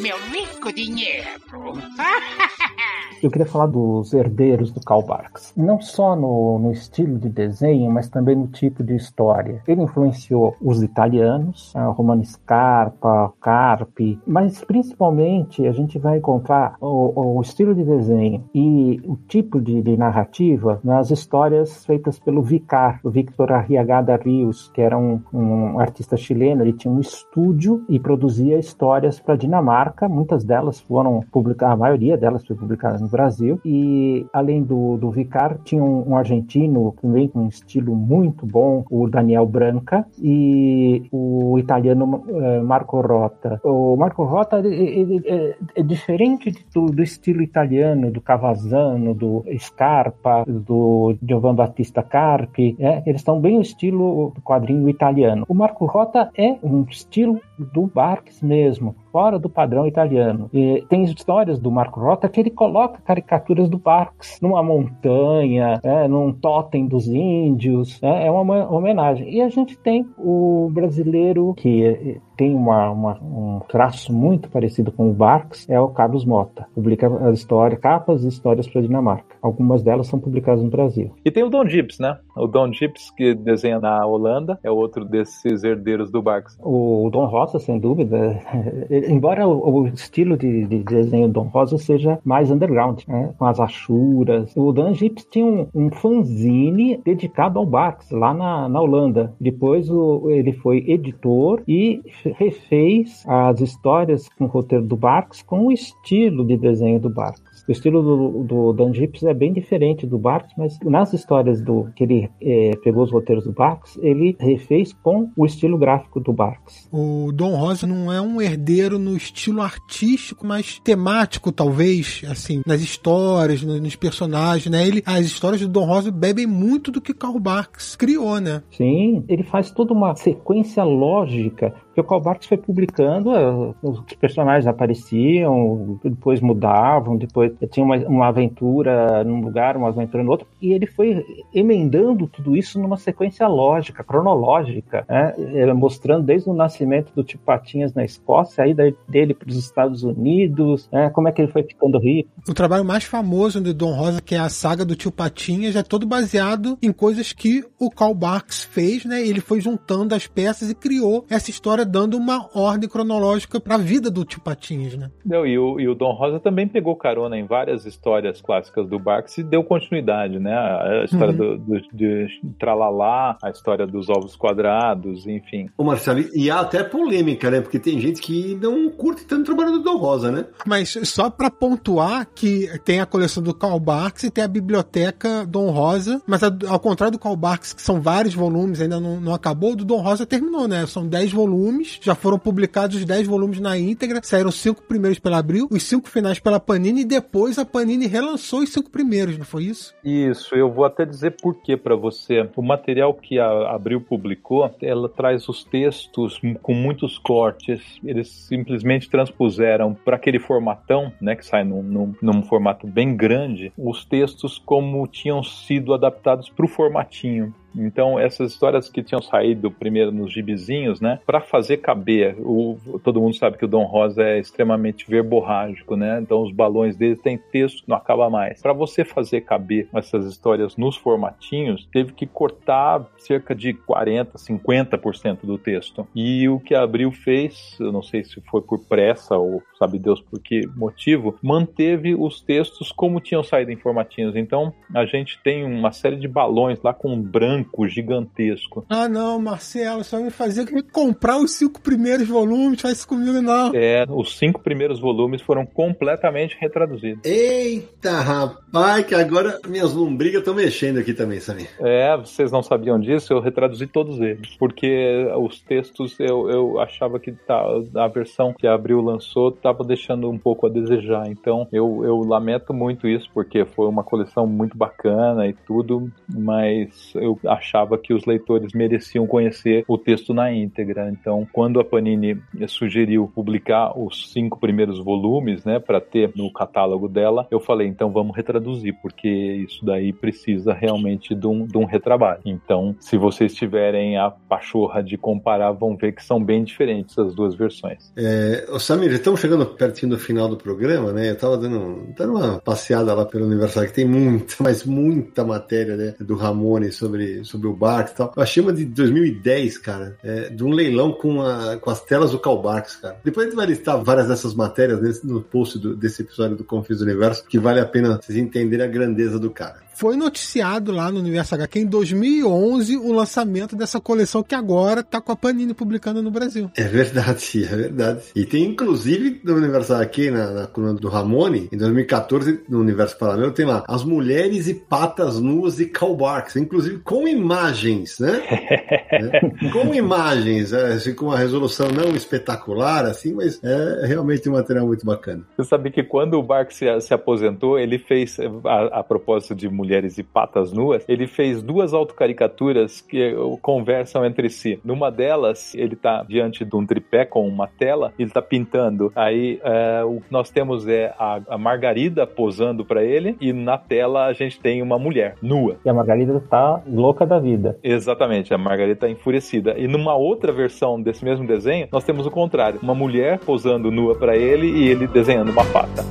Meu rico dinheiro. Eu queria falar dos herdeiros do Karl Barks. Não só no, no, estilo de desenho, mas também no tipo de história. Ele influenciou os italianos, a Romano Scarpa, Carpi, mas principalmente a gente vai encontrar o, o estilo de desenho e o tipo de, de, narrativa nas histórias feitas pelo Vicar, o Victor Arriagada Rios, que era um, um artista chileno. Ele tinha um estúdio e produzia histórias para Dinamarca. Muitas delas foram publicadas, a maioria delas foi publicada Brasil. E além do, do Vicar, tinha um, um, argentino também com um estilo muito bom, o Daniel Branca, e o italiano uh, Marco Rota. O Marco Rota ele, ele, é, é, diferente do, do, estilo italiano, do Cavazzano, do Scarpa, do Giovanni Battista Carpi. É, eles estão bem o estilo do quadrinho italiano. O Marco Rota é um estilo do Barks mesmo fora do padrão italiano. E tem histórias do Marco Rota que ele coloca caricaturas do Barks numa montanha, é, num totem dos índios, é, é uma homenagem. E a gente tem o brasileiro que tem uma, uma, um traço muito parecido com o Barks, é o Carlos Mota. Publica a história, capas e histórias para a Dinamarca. Algumas delas são publicadas no Brasil. E tem o Don Gibbs, né? O Don Gibbs, que desenha na Holanda, é outro desses herdeiros do Barks. O Don Rosa, sem dúvida, embora o, o estilo de, de, desenho do Don Rosa seja mais underground, né? com as achuras, o Don Gibbs tinha um, um fanzine dedicado ao Barks, lá na, na Holanda. Depois o, ele foi editor e refez as histórias com o roteiro do Barks com o estilo de desenho do Barks. O estilo do, do Dan Gips é bem diferente do Barks, mas nas histórias do que ele é, pegou os roteiros do Barks, ele refez com o estilo gráfico do Barks. O Don Rosa não é um herdeiro no estilo artístico, mas temático, talvez, assim, nas histórias, nos personagens, né? Ele, as histórias do Don Rosa bebem muito do que Karl Barks criou, né? Sim, ele faz toda uma sequência lógica porque o Karl Barks foi publicando, eh, os personagens apareciam, depois mudavam, depois tinha uma, uma aventura num lugar, uma aventura no outro, e ele foi emendando tudo isso numa sequência lógica, cronológica, né? Mostrando desde o nascimento do Tio Patinhas na Escócia, a ida dele para os Estados Unidos, né? como é que ele foi ficando rico. O trabalho mais famoso de Dom Rosa, que é a saga do Tio Patinhas, é todo baseado em coisas que o Karl Barks fez, né? Ele foi juntando as peças e criou essa história dando uma ordem cronológica para a vida do Tio Patinhas, né? Não, e, o, e o Dom Rosa também pegou carona em várias histórias clássicas do Barks e deu continuidade, né? A história uhum. do, do, de Tralalá, a história dos ovos quadrados, enfim. Ô Marcelo, e há até polêmica, né? Porque tem gente que não curte tanto o trabalho do Dom Rosa, né? Mas só para pontuar que tem a coleção do Karl Barks e tem a biblioteca Dom Rosa, mas ao contrário do Karl Barks, que são vários volumes, ainda não, não acabou, do Dom Rosa terminou, né? São 10 volumes. Já foram publicados os 10 volumes na íntegra. Saíram cinco primeiros pela Abril, os cinco finais pela Panini e depois a Panini relançou os cinco primeiros, não foi isso? Isso, eu vou até dizer por que para você. O material que a Abril publicou, ela traz os textos com muitos cortes. Eles simplesmente transpuseram para aquele formatão, né, que sai num, num, num formato bem grande, os textos como tinham sido adaptados para o formatinho. Então, essas histórias que tinham saído primeiro nos gibizinhos, né? Para fazer caber, o, todo mundo sabe que o Dom Rosa é extremamente verborrágico, né? Então, os balões dele tem texto que não acaba mais. Para você fazer caber essas histórias nos formatinhos, teve que cortar cerca de 40, 50% do texto. E o que a Abril fez, eu não sei se foi por pressa ou sabe Deus por que motivo, manteve os textos como tinham saído em formatinhos. Então, a gente tem uma série de balões lá com branco branco gigantesco. Ah, não, Marcelo, só me fazia que me comprar os cinco primeiros volumes, faz isso comigo não. É, os cinco primeiros volumes foram completamente retraduzidos. Eita, rapaz, que agora minhas lombrigas estão mexendo aqui também, Samir. É, vocês não sabiam disso, eu retraduzi todos eles, porque os textos eu, eu achava que tá, a versão que a Abril lançou estava deixando um pouco a desejar, então eu, eu lamento muito isso, porque foi uma coleção muito bacana e tudo, mas eu achava que os leitores mereciam conhecer o texto na íntegra. Então, quando a Panini sugeriu publicar os cinco primeiros volumes, né, para ter no catálogo dela, eu falei, então vamos retraduzir, porque isso daí precisa realmente de um, de um retrabalho. Então, se vocês tiverem a pachorra de comparar, vão ver que são bem diferentes as duas versões. É, Samir, estamos chegando pertinho do final do programa, né? Eu estava dando, dando uma passeada lá pelo aniversário, que tem muita, mas muita matéria, né, do Ramone sobre sobre, o Barks e tal. Eu achei uma de 2010, cara, é, de um leilão com, a, com as telas do Karl Barks, cara. Depois a gente vai listar várias dessas matérias nesse, no post do, desse episódio do Confis Universo, que vale a pena vocês entenderem a grandeza do cara foi noticiado lá no Universo HQ em 2011 o lançamento dessa coleção que agora tá com a Panini publicando no Brasil. É verdade, é verdade. E tem inclusive no Universo HQ, na, na coluna do Ramone, em 2014, no Universo Paralelo, tem lá As Mulheres e Patas Nuas e Cowbarks, inclusive com imagens, né? é, com imagens, é, assim, com uma resolução não espetacular, assim, mas é realmente um material muito bacana. Você sabe que quando o Barks se, se aposentou, ele fez, a, a propósito de mulheres mulheres e patas nuas, ele fez duas autocaricaturas que eh, conversam entre si. Numa delas, ele está diante de um tripé com uma tela, ele está pintando. Aí é, o que nós temos é a, a Margarida posando para ele e na tela a gente tem uma mulher nua. E a Margarida tá louca da vida. Exatamente, a Margarida tá enfurecida. E numa outra versão desse mesmo desenho, nós temos o contrário, uma mulher posando nua para ele e ele desenhando uma pata.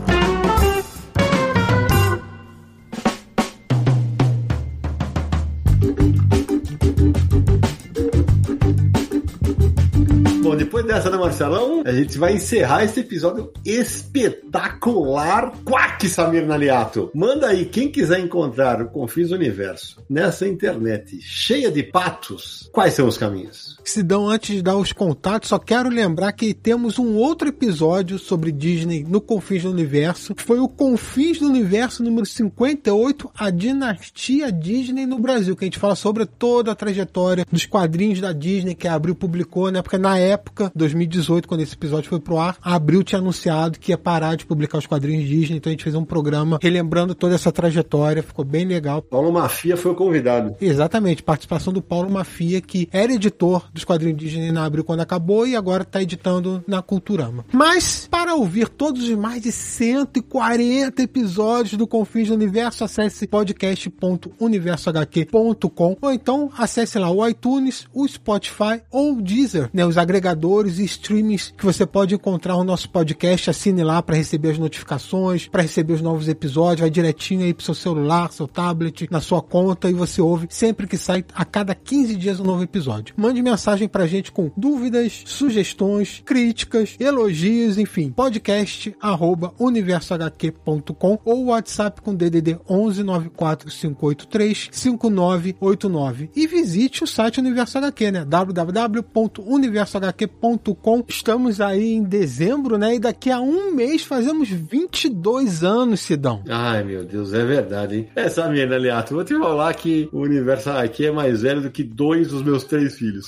Depois dessa, né, Marcelão? A gente vai encerrar esse episódio espetacular. Quack, Samir Naliato. Manda aí, quem quiser encontrar o Confis Universo nessa internet cheia de patos, quais são os caminhos? Se dão antes de dar os contatos, só quero lembrar que temos um outro episódio sobre Disney no Confins do Universo. Foi o Confins do Universo número 58, a dinastia Disney no Brasil, que a gente fala sobre toda a trajetória dos quadrinhos da Disney que a Abril publicou, né? Porque na época, 2018, quando esse episódio foi pro ar, a Abril tinha anunciado que ia parar de publicar os quadrinhos Disney, então a gente fez um programa relembrando toda essa trajetória, ficou bem legal. Paulo Mafia foi o convidado. Exatamente, participação do Paulo Mafia, que era editor dos quadrinhos Disney na Abril quando acabou e agora está editando na Culturama. Mas, para ouvir todos os mais de 140 episódios do Confins do Universo, acesse podcast.universohq.com ou então acesse lá o iTunes, o Spotify ou o Deezer, né, os agregadores e streamings que você pode encontrar o nosso podcast. Assine lá para receber as notificações, para receber os novos episódios, vai direitinho aí pro seu celular, seu tablet, na sua conta e você ouve sempre que sai a cada 15 dias um novo episódio. Mande mensagem pra gente com dúvidas, sugestões, críticas, elogios, enfim, podcast arroba universohq.com ou WhatsApp com DDD 11 94583 5989 e visite o site Universo HQ, né? www.universohq.com catarse.com. Estamos aí em dezembro, né? E daqui a um mês fazemos 22 anos, Sidão. Ai, meu Deus, é verdade, hein? Essa minha, Aliato, vou te falar que o universo aqui é mais velho do que dois dos meus três filhos.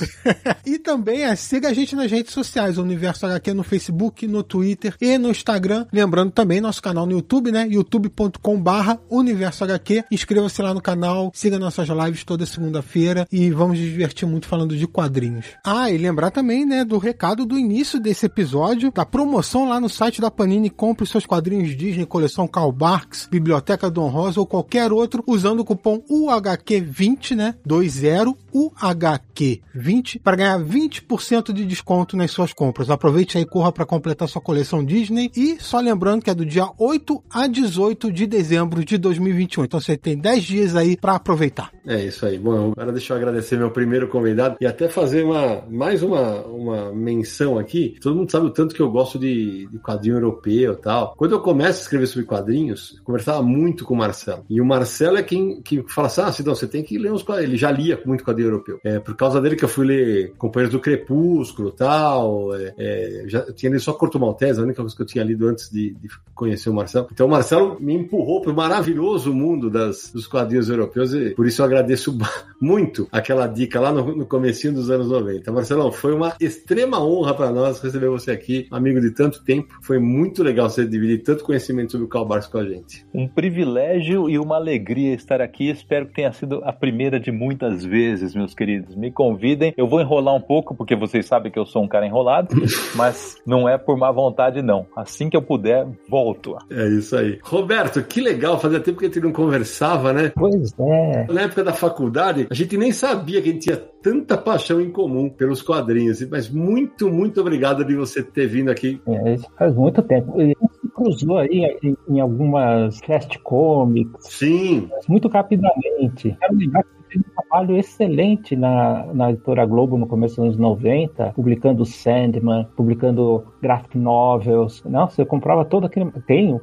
e também é, siga a gente nas redes sociais, o Universo HQ no Facebook, no Twitter e no Instagram. Lembrando também nosso canal no YouTube, né? youtube.com barra Universo HQ. Inscreva-se lá no canal, siga nossas lives toda segunda-feira e vamos nos divertir muito falando de quadrinhos. Ah, e lembrar também, né, do recado do início desse episódio, da promoção lá no site da Panini. Compre seus quadrinhos Disney, coleção Karl Barks, Biblioteca Dom Rosa ou qualquer outro, usando o cupom UHQ20, né? 20 UHQ20 para ganhar 20% de desconto nas suas compras. Aproveite aí e corra para completar sua coleção Disney e só lembrando que é do dia 8 a 18 de dezembro de 2021. Então você tem 10 dias aí para aproveitar. É isso aí. Bom, agora deixa eu agradecer meu primeiro convidado e até fazer uma mais uma, uma menção aqui. Todo mundo sabe o tanto que eu gosto de, de quadrinho europeu e tal. Quando eu começo a escrever sobre quadrinhos, eu conversava muito com o Marcelo. E o Marcelo é quem, que fala assim: ah, Sidão, você tem que ler uns quadrinhos. Ele já lia muito quadrinho europeu. É por causa dele que eu fui ler Companheiros do Crepúsculo tal. É, é, já tinha lido só Corto Maltese, a única coisa que eu tinha lido antes de, de conhecer o Marcelo. Então o Marcelo me empurrou para o maravilhoso mundo das, dos quadrinhos europeus e por isso eu agradeço muito aquela dica lá no, no comecinho dos anos 90. Marcelão, foi uma extrema honra para nós receber você aqui, amigo de tanto tempo. Foi muito legal você dividir tanto conhecimento sobre o Karl com a gente. Um privilégio e uma alegria estar aqui. Espero que tenha sido a primeira de muitas vezes, meus queridos. Me convidem. Eu vou enrolar um pouco, porque vocês sabem que eu sou um cara enrolado, mas não é por má vontade, não. Assim que eu puder, volto. É isso aí. Roberto, que legal. Fazia tempo que a gente não conversava, né? Pois é. Na época da faculdade, a gente nem sabia que a gente tinha tanta paixão em comum pelos quadrinhos. Mas muito, muito obrigado de você ter vindo aqui. É, isso faz muito tempo. E cruzou aí em, em algumas fast comics. Sim. Muito rapidamente. Quero lembrar que fez um trabalho excelente na, na editora Globo no começo dos anos 90, publicando Sandman, publicando graphic novels. Nossa, eu comprava todo aquele. Tenho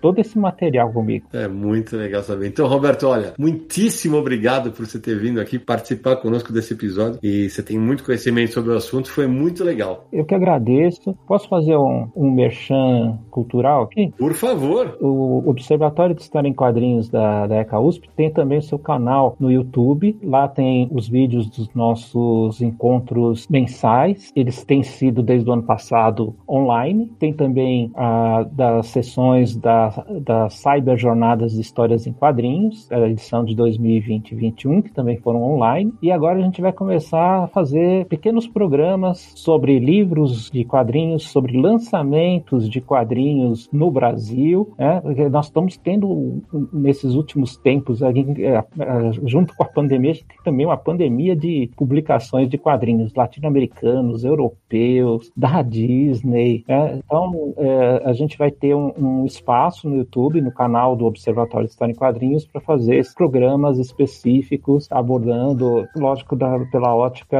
todo esse material comigo. É muito legal saber. Então, Roberto, olha, muitíssimo obrigado por você ter vindo aqui participar conosco desse episódio. E você tem muito conhecimento sobre o assunto, foi muito legal. Eu que agradeço. Posso fazer um, um merchan cultural aqui? Por favor. O Observatório de História em Quadrinhos da, da ECA USP tem também o seu canal no YouTube YouTube. Lá tem os vídeos dos nossos encontros mensais. Eles têm sido desde o ano passado online. Tem também ah, das sessões da, da Cyber Jornadas de Histórias em Quadrinhos, a edição de 2020 e 2021, que também foram online. E agora a gente vai começar a fazer pequenos programas sobre livros de quadrinhos, sobre lançamentos de quadrinhos no Brasil. Né? Nós estamos tendo, nesses últimos tempos, junto com a pandemia, a gente tem também uma pandemia de publicações de quadrinhos latino-americanos, europeus, da Disney. Né? Então, é, a gente vai ter um, um, espaço no YouTube, no canal do Observatório de História em Quadrinhos, para fazer programas específicos abordando, lógico, da, pela ótica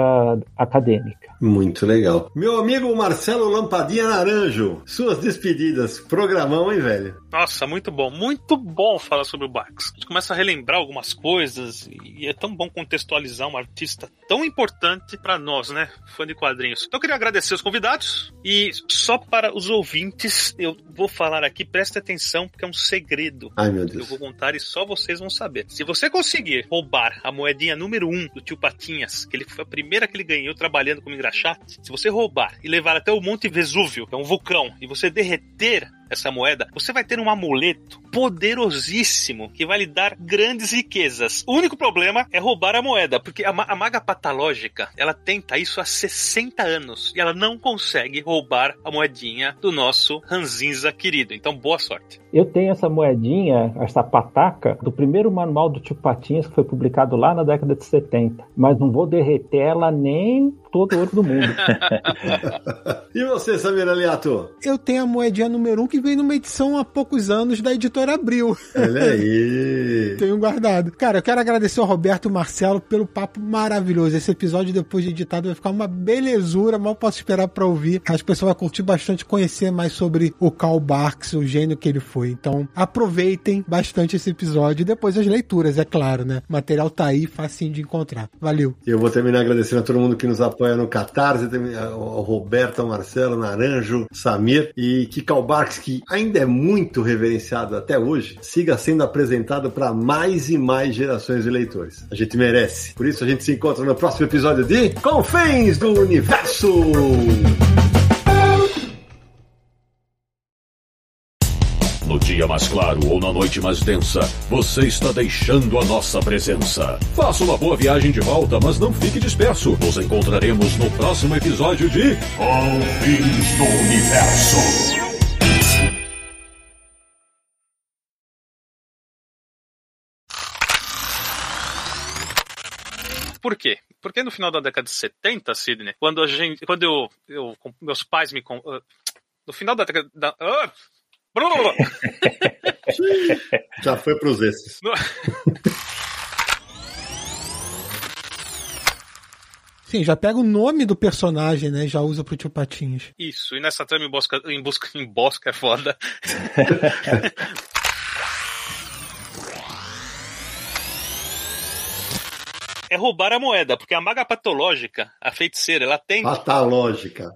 acadêmica. Muito legal. Meu amigo Marcelo Lampadinha Naranjo, suas despedidas. Programão, hein, velho? Nossa, muito bom. Muito bom falar sobre o Barks. A gente começa a relembrar algumas coisas e é tão bom contextualizar um artista tão importante para nós, né? Fã de quadrinhos. Então eu queria agradecer os convidados e só para os ouvintes, eu vou falar aqui, preste atenção, porque é um segredo. Ai, meu Deus. Eu vou contar e só vocês vão saber. Se você conseguir roubar a moedinha número 1 um do tio Patinhas, que ele foi a primeira que ele ganhou trabalhando como engraxate, se você roubar e levar até o Monte Vesúvio, que é um vulcão, e você derreter essa moeda, você vai ter um amuleto poderosíssimo que vai lhe dar grandes riquezas. O único problema é roubar a moeda, porque a, a maga patológica, ela tenta isso há 60 anos e ela não consegue roubar a moedinha do nosso Ranzinza querido. Então, boa sorte. Eu tenho essa moedinha, essa pataca, do primeiro manual do Tio Patinhas que foi publicado lá na década de 70, mas não vou derreter ela nem todo o ouro do mundo. e você, Samir Aliato? Eu tenho a moedinha número 1 um que veio numa edição há poucos anos da editora Abril. Olha aí. tenho guardado. Cara, eu quero agradecer ao Roberto e Marcelo pelo papo maravilhoso. Esse episódio, depois de editado, vai ficar uma belezura. Mal posso esperar para ouvir. As pessoas vão curtir bastante conhecer mais sobre o Karl Barks, o gênio que ele foi. Então, aproveitem bastante esse episódio e depois as leituras, é claro, né? O material tá aí, facinho de encontrar. Valeu. Eu vou terminar agradecendo a todo mundo que nos apoia no Catarse, tem o Roberto, o Marcelo, Naranjo, Samir e Kikal Barks, que ainda é muito reverenciado até hoje, siga sendo apresentado para mais e mais gerações de leitores. A gente merece. Por isso a gente se encontra no próximo episódio de Confins do Universo. Mais claro ou na noite mais densa, você está deixando a nossa presença. Faça uma boa viagem de volta, mas não fique disperso. Nos encontraremos no próximo episódio de Confins do Universo. Por quê? Porque no final da década de 70, Sidney, quando a gente, quando eu, eu meus pais me ah, no final da década da, ah. Já foi pros esses. Sim, já pega o nome do personagem, né? e Já usa pro tio Patinhas. Isso, e nessa trama em busca, em busca, em busca é foda. É roubar a moeda, porque a maga patológica, a feiticeira, ela tem. Patológica.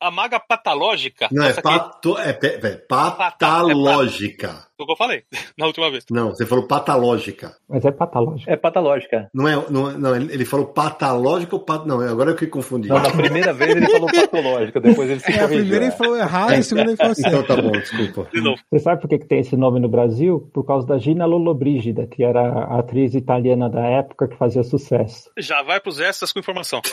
A maga patológica. Não, é, pato, é, pe- é patológica. foi o que eu falei na última vez. Não, você falou patológica. Mas é patológico. É patológica. Não é, não, é- não, ele falou patológica ou pat... Não, agora eu que confundi. Não, na primeira vez ele falou patológica, depois ele se É, a corrigiu. primeira ele falou errado, a segunda ele falou Então certo. tá bom, desculpa. De novo. Você sabe por que, que tem esse nome no Brasil? Por causa da Gina Lollobrigida, que era a atriz italiana da época que fazia sucesso. Já vai pros extras com informação.